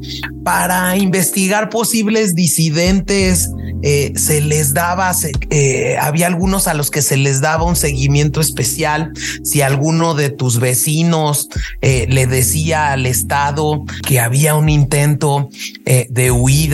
para investigar posibles disidentes. Eh, se les daba, eh, había algunos a los que se les daba un seguimiento especial. Si alguno de tus vecinos le decía al Estado que había un intento de huir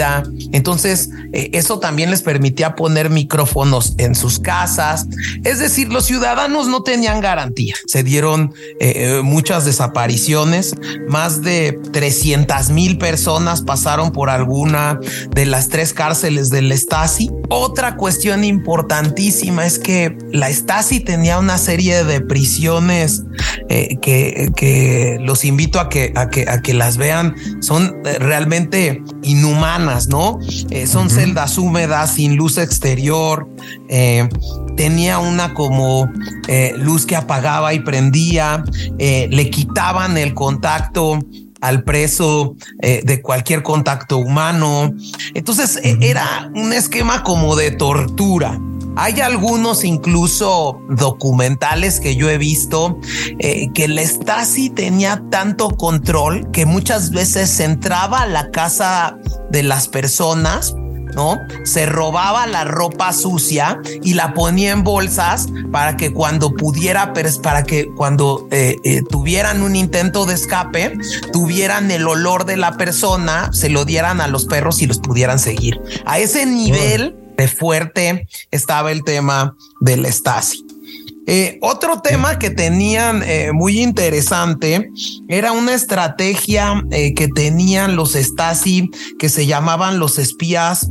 entonces, eh, eso también les permitía poner micrófonos en sus casas. Es decir, los ciudadanos no tenían garantía. Se dieron eh, eh, muchas desapariciones. Más de 300 mil personas pasaron por alguna de las tres cárceles del Stasi. Otra cuestión importantísima es que la Stasi tenía una serie de prisiones que, los invito a que, a que, a que las vean. Son realmente inhumanas ¿no? Eh, son celdas húmedas, sin luz exterior. Eh, tenía una como eh, luz que apagaba y prendía. le quitaban el contacto al preso de cualquier contacto humano. Entonces era un esquema como de tortura. Hay algunos incluso documentales que yo he visto eh, que el Stasi tenía tanto control que muchas veces entraba a la casa de las personas ¿no? Se robaba la ropa sucia y la ponía en bolsas para que cuando pudiera, para que cuando eh, eh, tuvieran un intento de escape, tuvieran el olor de la persona, se lo dieran a los perros y los pudieran seguir. A ese nivel de fuerte estaba el tema del Stasi. Eh, otro tema que tenían eh, muy interesante era una estrategia eh, que tenían los Stasi que se llamaban los espías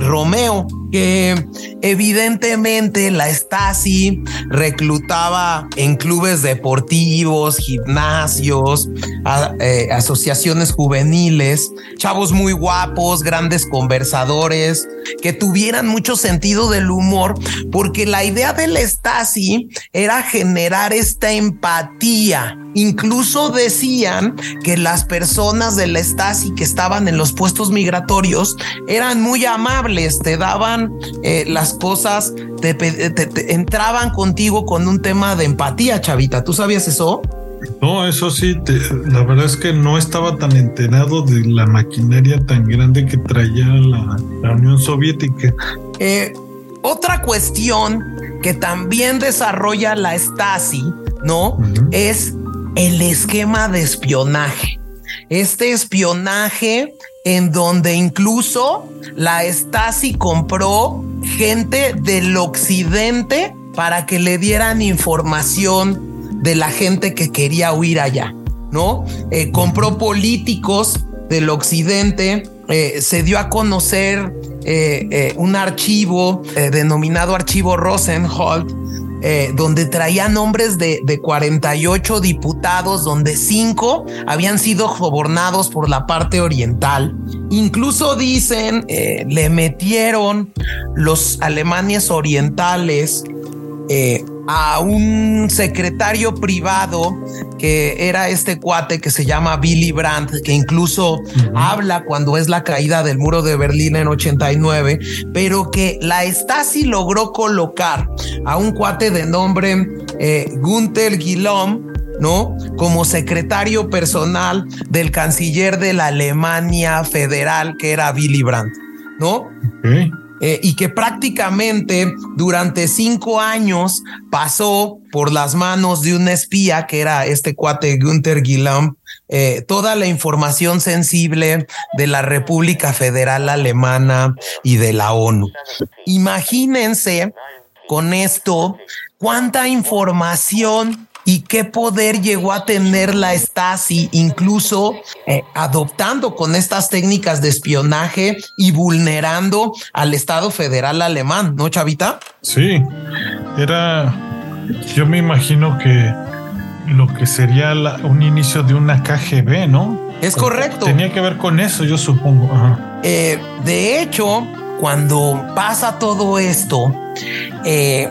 Romeo, que evidentemente la Stasi reclutaba en clubes deportivos, gimnasios, asociaciones juveniles, chavos muy guapos, grandes conversadores, que tuvieran mucho sentido del humor, porque la idea del Stasi era generar esta empatía. Incluso decían que las personas de la Stasi que estaban en los puestos migratorios eran muy amables, te daban eh, las cosas, te, entraban contigo con un tema de empatía, chavita. ¿Tú sabías eso? No, eso sí, la verdad es que no estaba tan enterado de la maquinaria tan grande que traía la, Unión Soviética. Eh, otra cuestión que también desarrolla la Stasi, ¿no? Es el esquema de espionaje. Este espionaje en donde incluso la Stasi compró gente del occidente para que le dieran información de la gente que quería huir allá, ¿no? Eh, compró políticos del occidente, eh, se dio a conocer eh, un archivo denominado Archivo Rosenholt, donde traía nombres de, de, 48 diputados, donde cinco habían sido sobornados por la parte oriental. Incluso dicen, le metieron los alemanes orientales a un secretario privado que era este cuate que se llama Billy Brandt, que incluso habla cuando es la caída del muro de Berlín en 89, pero que la Stasi logró colocar a un cuate de nombre eh, Gunther Guillaume, ¿no? Como secretario personal del canciller de la Alemania federal, que era Willy Brandt, ¿no? Eh, y que prácticamente durante cinco años pasó por las manos de un espía que era este cuate Günther Guillaume eh, toda la información sensible de la República Federal Alemana y de la ONU. Imagínense con esto cuánta información y qué poder llegó a tener la Stasi, incluso eh, adoptando con estas técnicas de espionaje y vulnerando al Estado federal alemán, ¿no, Chavita? Sí, era, yo me imagino que lo que sería un inicio de una KGB, ¿no? Es correcto. Tenía que ver con eso, yo supongo. Eh, de hecho, cuando pasa todo esto, eh,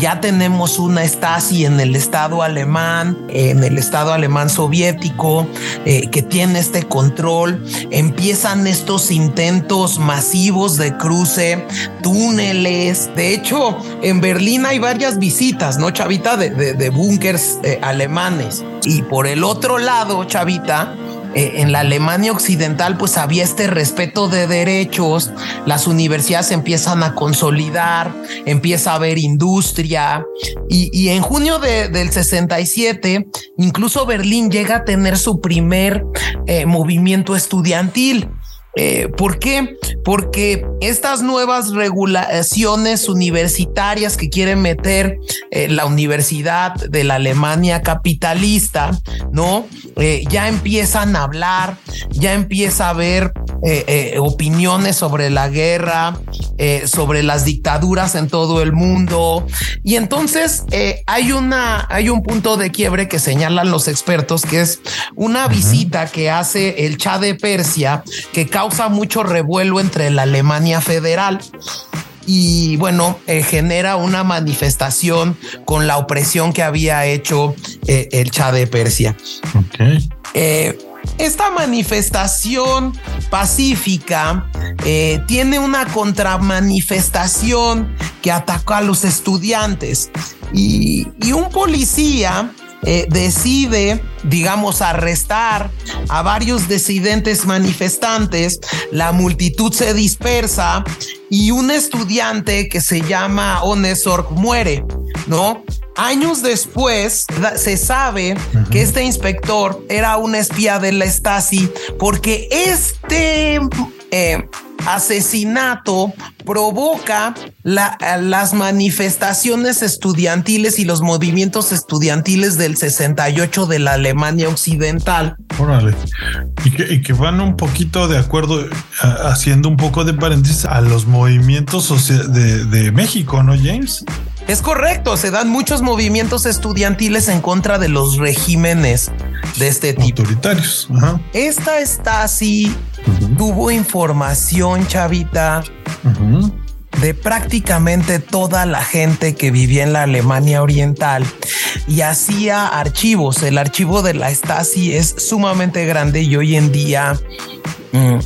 ya tenemos una Stasi en el Estado alemán, en el Estado alemán soviético, eh, que tiene este control. Empiezan estos intentos masivos de cruce, túneles. De hecho, en Berlín hay varias visitas, ¿no, Chavita? De, de, búnkers eh, alemanes. Y por el otro lado, Chavita, eh, en la Alemania occidental pues había este respeto de derechos, las universidades empiezan a consolidar, empieza a haber industria y, en junio del 67 incluso Berlín llega a tener su primer eh, movimiento estudiantil. Eh, ¿Por qué? Porque estas nuevas regulaciones universitarias que quieren meter eh, la universidad de la Alemania capitalista, ¿no? Eh, ya empiezan a hablar, ya empieza a haber opiniones sobre la guerra, sobre las dictaduras en todo el mundo. Y entonces hay una, hay un punto de quiebre que señalan los expertos, que es una visita que hace el Shah de Persia, que causa mucho revuelo entre la Alemania federal y bueno, eh, genera una manifestación con la opresión que había hecho eh, el Shah de Persia. Eh, esta manifestación pacífica tiene una contramanifestación que ataca a los estudiantes y, y un policía eh, decide, digamos, arrestar a varios disidentes manifestantes, la multitud se dispersa y un estudiante que se llama Onesorg muere, ¿no? Años después se sabe que este inspector era un espía de la Stasi porque este eh, asesinato provoca las manifestaciones estudiantiles y los movimientos estudiantiles del 68 de la Alemania Occidental. Órale. Y que, van un poquito de acuerdo, haciendo un poco de paréntesis a los movimientos de, de México, ¿no, James? Es correcto, se dan muchos movimientos estudiantiles en contra de los regímenes de este tipo. Autoritarios. Esta está así, tuvo información, chavita, de prácticamente toda la gente que vivía en la Alemania Oriental y hacía archivos. El archivo de la Stasi es sumamente grande y hoy en día mm,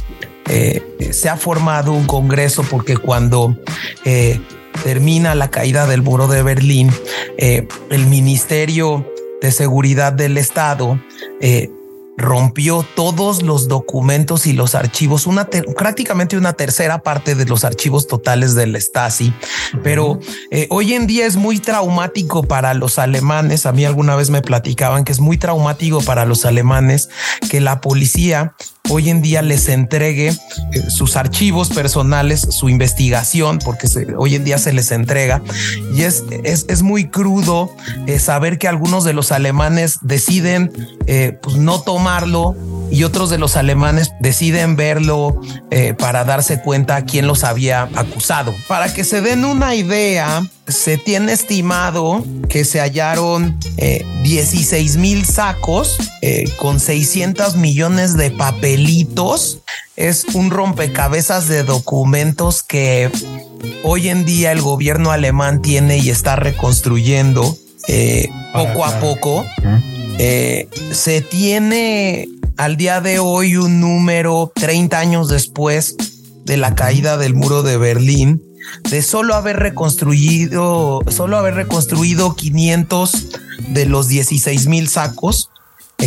eh, se ha formado un congreso porque cuando eh, termina la caída del muro de Berlín, eh, el Ministerio de Seguridad del Estado eh, rompió todos los documentos y los archivos, una prácticamente una tercera parte de los archivos totales del Stasi. Pero eh, hoy en día es muy traumático para los alemanes. A mí alguna vez me platicaban que es muy traumático para los alemanes que la policía hoy en día les entregue eh, sus archivos personales, su investigación, porque hoy en día se les entrega. Y es, es, muy crudo eh, saber que algunos de los alemanes deciden pues no tomar y otros de los alemanes deciden verlo eh, para darse cuenta quién los había acusado. Para que se den una idea, se tiene estimado que se hallaron 16 eh, mil sacos eh, con 600 millones de papelitos. Es un rompecabezas de documentos que hoy en día el gobierno alemán tiene y está reconstruyendo poco a poco. Eh, se tiene al día de hoy un número 30 años después de la caída del muro de Berlín de solo haber reconstruido, solo haber reconstruido 500 de los 16 mil sacos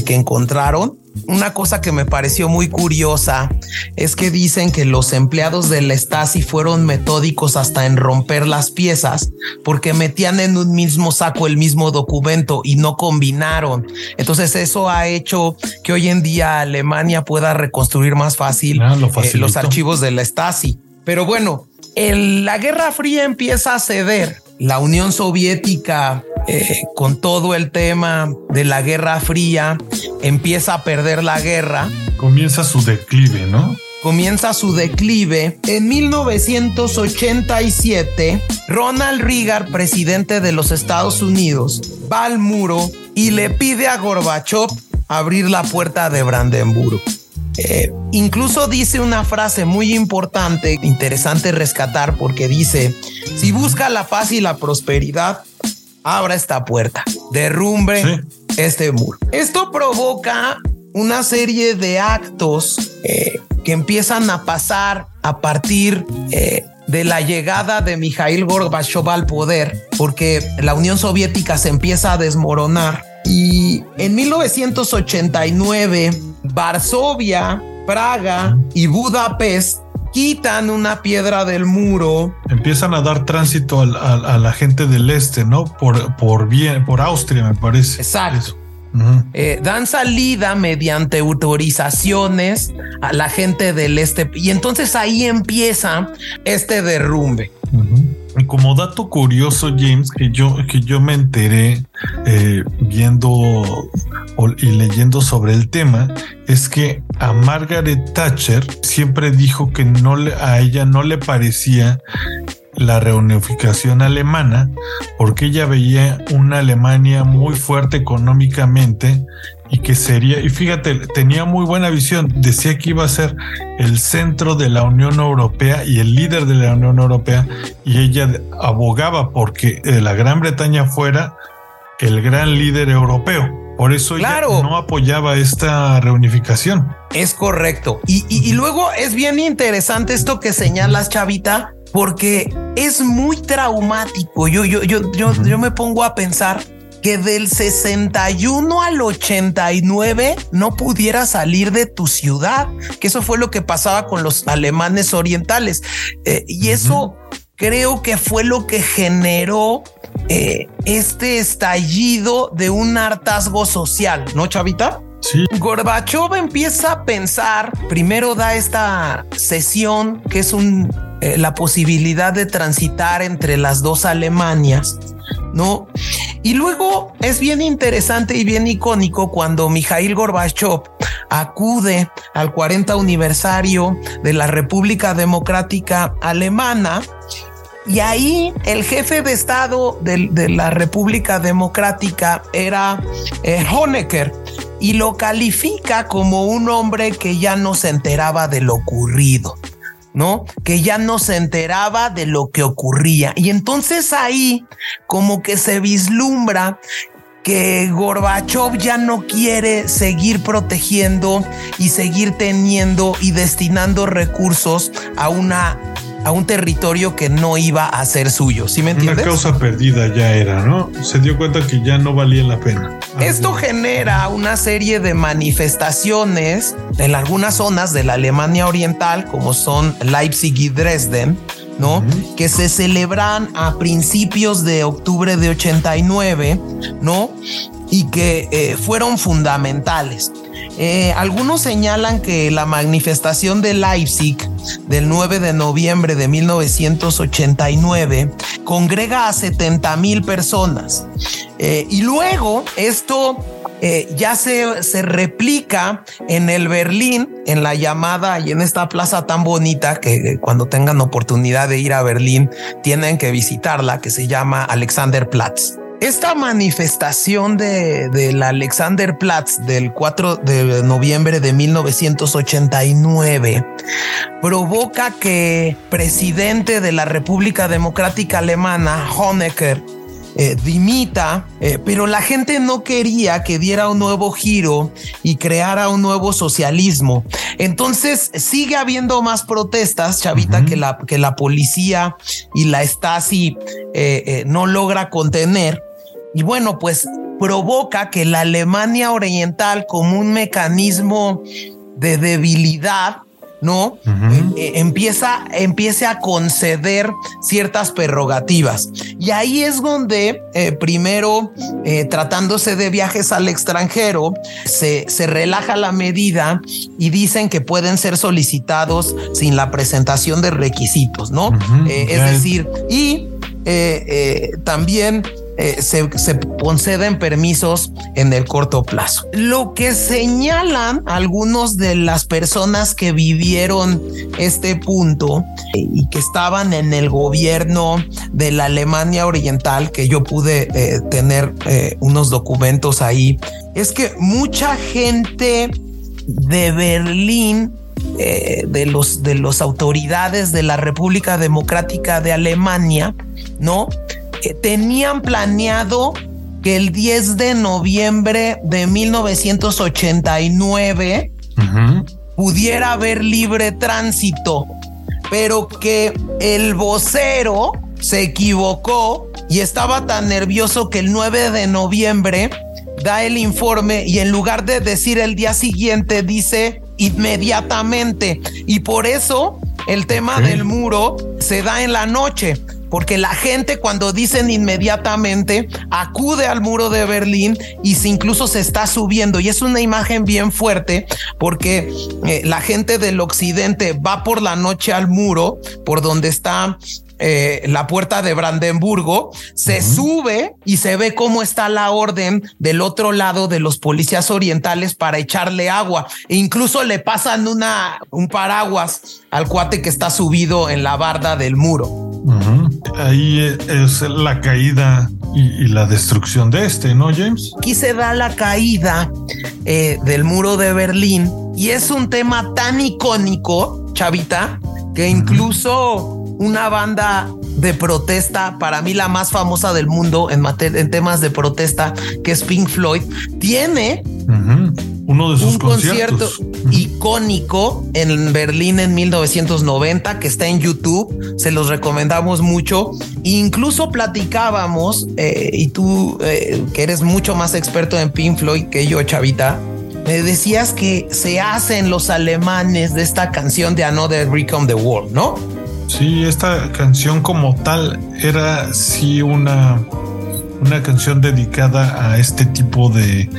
que encontraron. Una cosa que me pareció muy curiosa es que dicen que los empleados de la Stasi fueron metódicos hasta en romper las piezas porque metían en un mismo saco el mismo documento y no combinaron. Entonces eso ha hecho que hoy en día Alemania pueda reconstruir más fácil Ah, lo eh, los archivos de la Stasi. Pero bueno, el- la Guerra Fría empieza a ceder. La Unión Soviética, eh, con todo el tema de la Guerra Fría, empieza a perder la guerra Comienza su declive, ¿no? comienza su declive. En 1987, Ronald Reagan, presidente de los Estados Unidos, va al muro y le pide a Gorbachev abrir la puerta de Brandenburgo. Eh, incluso dice una frase muy importante, interesante rescatar, porque dice, si busca la paz y la prosperidad, abra esta puerta, derrumbe Sí. este muro. Esto provoca una serie de actos eh, que empiezan a pasar a partir eh, de la llegada de Mikhail Gorbachev al poder, porque la Unión Soviética se empieza a desmoronar. Y en 1989, Varsovia, Praga y Budapest quitan una piedra del muro Empiezan a dar tránsito al- al- a, la gente del este, ¿no? Por, por bien, por Austria, me parece. Exacto. Eh, dan salida mediante autorizaciones a la gente del este y entonces ahí empieza este derrumbe. Y Como dato curioso, James, que yo, que yo me enteré eh, viendo y leyendo sobre el tema, es que a Margaret Thatcher siempre dijo que no a ella no le parecía la reunificación alemana porque ella veía una Alemania muy fuerte económicamente y que sería, y fíjate, tenía muy buena visión, decía que iba a ser el centro de la Unión Europea y el líder de la Unión Europea y ella abogaba porque la Gran Bretaña fuera el gran líder europeo. Por eso Claro. ella no apoyaba esta reunificación. Es correcto. Y, y- y luego es bien interesante esto que señalas, Chavita, porque es muy traumático. Yo, yo, yo, yo, yo me pongo a pensar que del 61 al 89 no pudiera salir de tu ciudad, que eso fue lo que pasaba con los alemanes orientales. Eh, y eso creo que fue lo que generó eh, este estallido de un hartazgo social, ¿no, Chavita? Sí, Gorbachev empieza a pensar, primero da esta sesión que es un, eh, la posibilidad de transitar entre las dos Alemanias, ¿no? Y luego es bien interesante y bien icónico cuando Mikhail Gorbachev acude al 40 aniversario de la República Democrática Alemana y ahí el jefe de Estado de, la República Democrática era eh, Honecker y lo califica como un hombre que ya no se enteraba de lo ocurrido. ¿No? Que ya no se enteraba de lo que ocurría. Y entonces ahí como que se vislumbra que Gorbachev ya no quiere seguir protegiendo y seguir teniendo y destinando recursos a una a un territorio que no iba a ser suyo. ¿Sí me una entiendes? causa perdida ya era, ¿no? Se dio cuenta que ya no valía la pena. Esto genera una serie de manifestaciones en algunas zonas de la Alemania Oriental, como son Leipzig y Dresden, ¿no? Que se celebran a principios de octubre de 89, ¿no? Y que eh, fueron fundamentales. Eh, algunos señalan que la manifestación de Leipzig del 9 de noviembre de 1989 congrega a 70 mil personas. Eh, y luego esto eh, ya se, se replica en el Berlín, en la llamada y en esta plaza tan bonita que cuando tengan oportunidad de ir a Berlín tienen que visitarla, que se llama Alexanderplatz. Esta manifestación de, del Alexanderplatz del 4 de noviembre de 1989 provoca que presidente de la República Democrática Alemana, Honecker, eh, dimita, eh, pero la gente no quería que diera un nuevo giro y creara un nuevo socialismo. Entonces sigue habiendo más protestas, Chavita, que, la, que la policía y la Stasi eh, no logra contener. Y bueno, pues provoca que la Alemania Oriental como un mecanismo de debilidad ¿no? Eh, eh, empieza, empiece a conceder ciertas prerrogativas. Y ahí es donde eh, primero, tratándose de viajes al extranjero, se, se, relaja la medida y dicen que pueden ser solicitados sin la presentación de requisitos, ¿no? es decir, y también eh, se, conceden permisos en el corto plazo. Lo que señalan algunos de las personas que vivieron este punto y que estaban en el gobierno de la Alemania Oriental, que yo pude eh, tener eh, unos documentos ahí, es que mucha gente de Berlín de los de las autoridades de la República Democrática de Alemania, ¿no? Tenían planeado que el 10 de noviembre de 1989 pudiera haber libre tránsito, pero que el vocero se equivocó y estaba tan nervioso que el 9 de noviembre da el informe y en lugar de decir el día siguiente dice inmediatamente. Y por eso el tema del muro se da en la noche porque la gente cuando dicen inmediatamente acude al muro de Berlín y se incluso se está subiendo y es una imagen bien fuerte porque eh, la gente del occidente va por la noche al muro por donde está eh, la puerta de Brandenburgo, se sube y se ve cómo está la orden del otro lado de los policías orientales para echarle agua. E incluso le pasan una, un paraguas al cuate que está subido en la barda del muro. Ahí es la caída y, la destrucción de este, ¿no, James? Aquí se da la caída eh, del muro de Berlín y es un tema tan icónico, Chavita, que incluso una banda de protesta, para mí la más famosa del mundo en, en temas de protesta, que es Pink Floyd, tiene uno de sus un concierto icónico en Berlín en 1990 que está en YouTube. Se los recomendamos mucho. Incluso platicábamos, eh, y tú eh, que eres mucho más experto en Pink Floyd que yo, Chavita, me decías que se hacen los alemanes de esta canción de Another Brick on the Wall, ¿no? Sí, esta canción como tal era sí una, una canción dedicada a este tipo de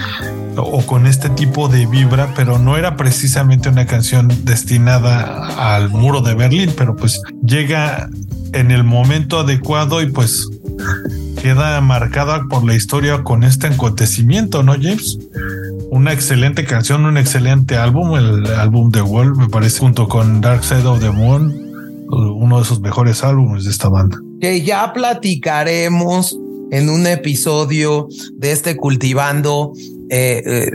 o con este tipo de vibra, pero no era precisamente una canción destinada al muro de Berlín, pero pues llega en el momento adecuado y pues queda marcada por la historia con este acontecimiento, ¿no, James? Una excelente canción, un excelente álbum, el álbum The Wall, me parece, junto con Dark Side of the Moon, uno de sus mejores álbumes de esta banda. Que ya platicaremos en un episodio de este Cultivando eh, eh,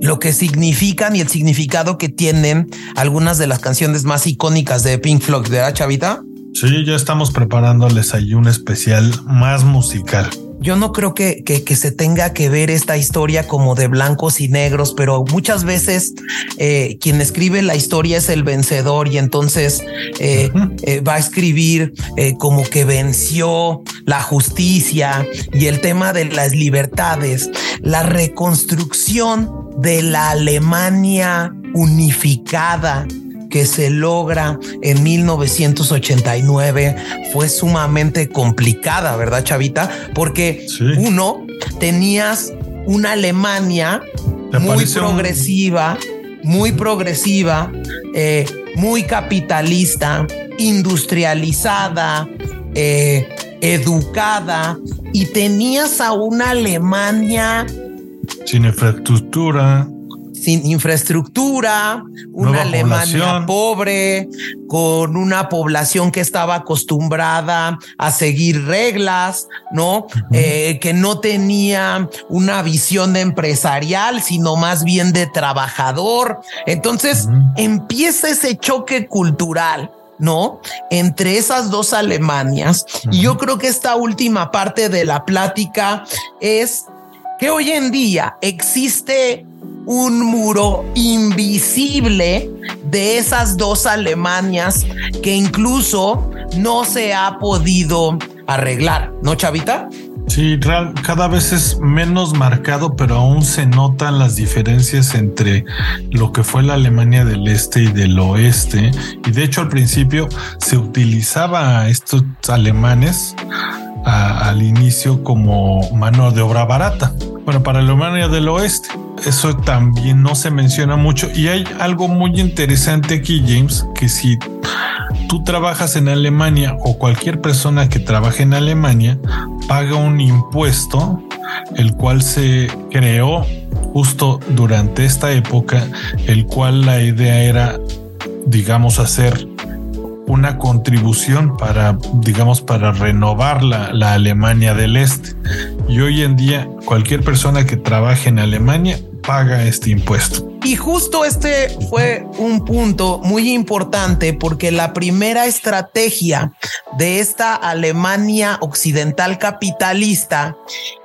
lo que significan y el significado que tienen algunas de las canciones más icónicas de Pink Floyd, ¿verdad, Chavita? Sí, ya estamos preparándoles ahí un especial más musical yo no creo que, que, se tenga que ver esta historia como de blancos y negros, pero muchas veces eh, quien escribe la historia es el vencedor y entonces eh, eh, va a escribir como que venció la justicia y el tema de las libertades, la reconstrucción de la Alemania unificada que se logra en 1989 fue sumamente complicada, ¿verdad, Chavita? Porque uno, tenías una Alemania muy progresiva, muy progresiva, eh, muy capitalista, industrializada, eh, educada, y tenías a una Alemania sin infraestructura, sin infraestructura, una Alemania pobre, con una población que estaba acostumbrada a seguir reglas, ¿no? Eh, que no tenía una visión empresarial, sino más bien de trabajador. Entonces empieza ese choque cultural ¿no? Entre esas dos Alemanias. Y yo creo que esta última parte de la plática es que hoy en día existe un muro invisible de esas dos Alemanias que incluso no se ha podido arreglar, ¿no, Chavita? Sí, cada vez es menos marcado, pero aún se notan las diferencias entre lo que fue la Alemania del Este y del Oeste. Y de hecho al principio se utilizaba a estos alemanes al inicio como mano de obra barata. Bueno, para Alemania del Oeste. Eso también no se menciona mucho. Y hay algo muy interesante aquí, James, que si tú trabajas en Alemania o cualquier persona que trabaje en Alemania paga un impuesto, el cual se creó justo durante esta época, el cual la idea era, digamos, hacer una contribución para, digamos, para renovar la, la, Alemania del Este. Y hoy en día cualquier persona que trabaje en Alemania paga este impuesto. Y justo este fue un punto muy importante porque la primera estrategia de esta Alemania occidental capitalista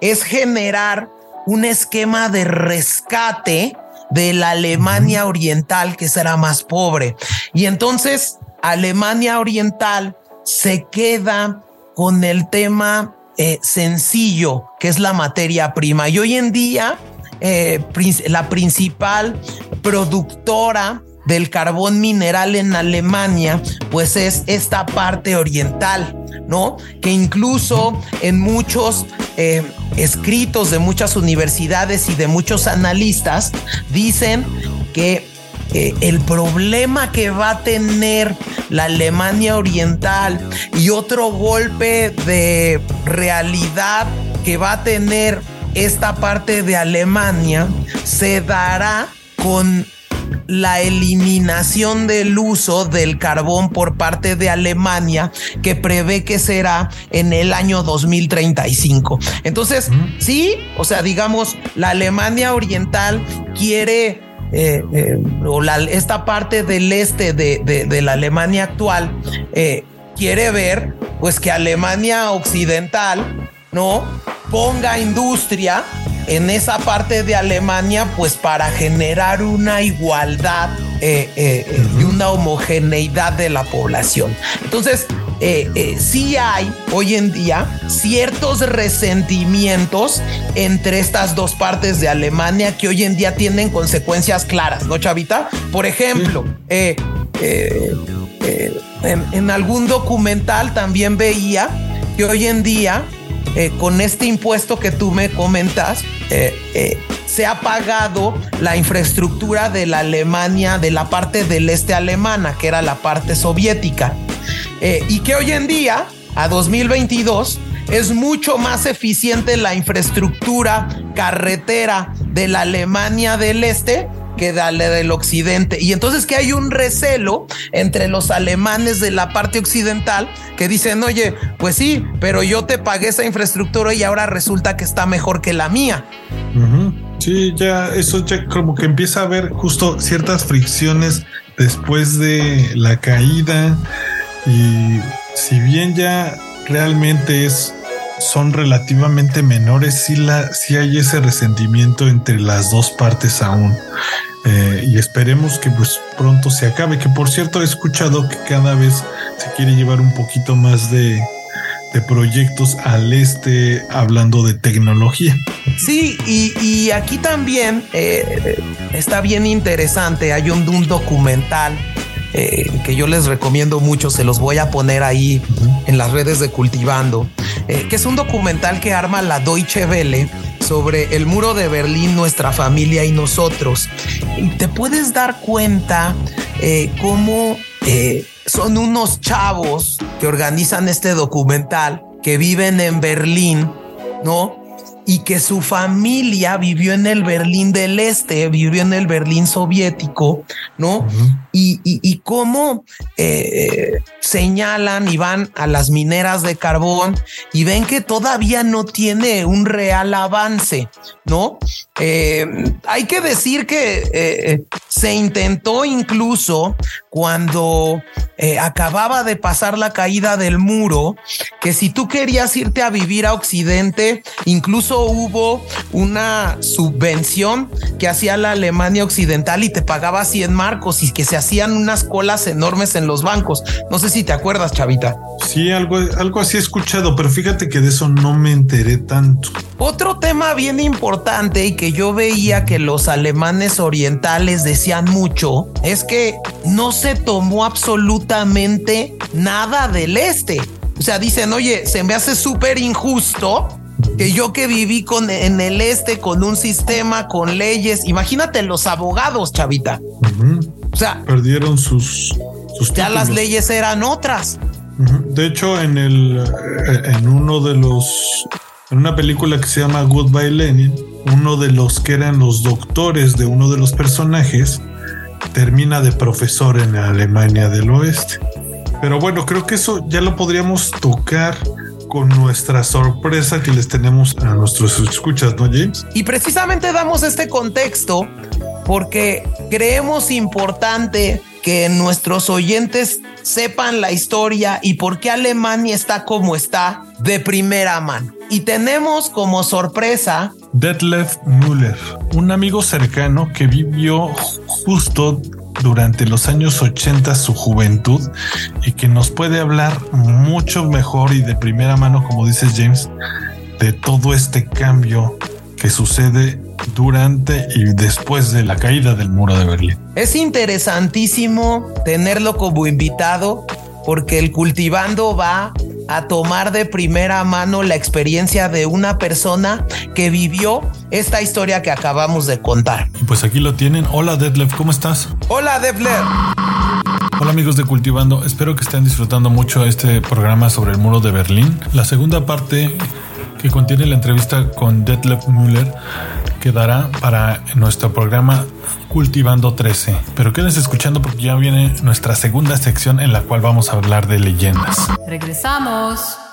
es generar un esquema de rescate de la Alemania oriental que será más pobre. Y entonces Alemania Oriental se queda con el tema eh, sencillo, que es la materia prima. Y hoy en día, eh, la principal productora del carbón mineral en Alemania, pues es esta parte oriental, ¿no? Que incluso en muchos eh, escritos de muchas universidades y de muchos analistas dicen que el problema que va a tener la Alemania Oriental y otro golpe de realidad que va a tener esta parte de Alemania se dará con la eliminación del uso del carbón por parte de Alemania que prevé que será en el año 2035. Entonces, sí, o sea, digamos, la Alemania Oriental quiere eh, eh, o la, esta parte del este de, de, la Alemania actual eh, quiere ver pues que Alemania occidental no ponga industria en esa parte de Alemania pues para generar una igualdad y una homogeneidad de la población entonces eh, eh, sí hay hoy en día ciertos resentimientos entre estas dos partes de Alemania que hoy en día tienen consecuencias claras, ¿no, Chavita? Por ejemplo, eh, en, algún documental también veía que hoy en día, con este impuesto que tú me comentas, se ha pagado la infraestructura de la Alemania, de la parte del este alemana, que era la parte soviética. Eh, y que hoy en día, a 2022, es mucho más eficiente la infraestructura carretera de la Alemania del Este que la del occidente. Y entonces que hay un recelo entre los alemanes de la parte occidental que dicen, oye, pues sí, pero yo te pagué esa infraestructura y ahora resulta que está mejor que la mía. Sí, ya eso ya como que empieza a haber justo ciertas fricciones después de la caída y si bien ya realmente es son relativamente menores, sí, la, sí hay ese resentimiento entre las dos partes aún. Eh, y esperemos que pues pronto se acabe. Que por cierto he escuchado que cada vez se quiere llevar un poquito más de, de proyectos al este hablando de tecnología. Sí, y, aquí también eh, está bien interesante. Hay un, un documental eh, que yo les recomiendo mucho, se los voy a poner ahí en las redes de Cultivando, eh, que es un documental que arma la Deutsche Welle sobre el muro de Berlín, nuestra familia y nosotros. Y te puedes dar cuenta eh, cómo son unos chavos que organizan este documental, que viven en Berlín, ¿no? Y que su familia vivió en el Berlín del Este, vivió en el Berlín soviético, ¿no? y, y, cómo eh, señalan y van a las mineras de carbón y ven que todavía no tiene un real avance, ¿no? Eh, hay que decir que eh, se intentó incluso cuando eh, acababa de pasar la caída del muro, que si tú querías irte a vivir a Occidente, incluso hubo una subvención que hacía la Alemania Occidental y te pagaba 100 marcos y que se hacían unas colas enormes en los bancos. No sé si te acuerdas, Chavita. Sí, algo, algo así he escuchado, pero fíjate que de eso no me enteré tanto. Otro tema bien importante y que yo veía que los alemanes orientales decían mucho es que no se tomó absolutamente nada del este. O sea, dicen, oye, se me hace súper injusto que yo que viví con en el este con un sistema con leyes, imagínate los abogados, chavita. O sea, perdieron sus, sus ya las leyes eran otras. De hecho, en el eh, en uno de los en una película que se llama Goodbye Lenin, uno de los que eran los doctores de uno de los personajes termina de profesor en Alemania del Oeste. Pero bueno, creo que eso ya lo podríamos tocar con nuestra sorpresa que les tenemos a nuestros escuchas, ¿no, James? Y precisamente damos este contexto porque creemos importante que nuestros oyentes sepan la historia y por qué Alemania está como está de primera mano. Y tenemos como sorpresa Detlef Müller, un amigo cercano que vivió justo durante los años 80 su juventud y que nos puede hablar mucho mejor y de primera mano, como dices James, de todo este cambio que sucede durante y después de la caída del muro de Berlín. Es interesantísimo tenerlo como invitado porque el cultivando va a tomar de primera mano la experiencia de una persona que vivió esta historia que acabamos de contar. Y pues aquí lo tienen. Hola Detlef, ¿cómo estás? Hola Detlef. Hola amigos de Cultivando, espero que estén disfrutando mucho este programa sobre el muro de Berlín. La segunda parte que contiene la entrevista con Detlef Müller quedará para nuestro programa Cultivando 13. Pero quédense escuchando porque ya viene nuestra segunda sección en la cual vamos a hablar de leyendas. Regresamos.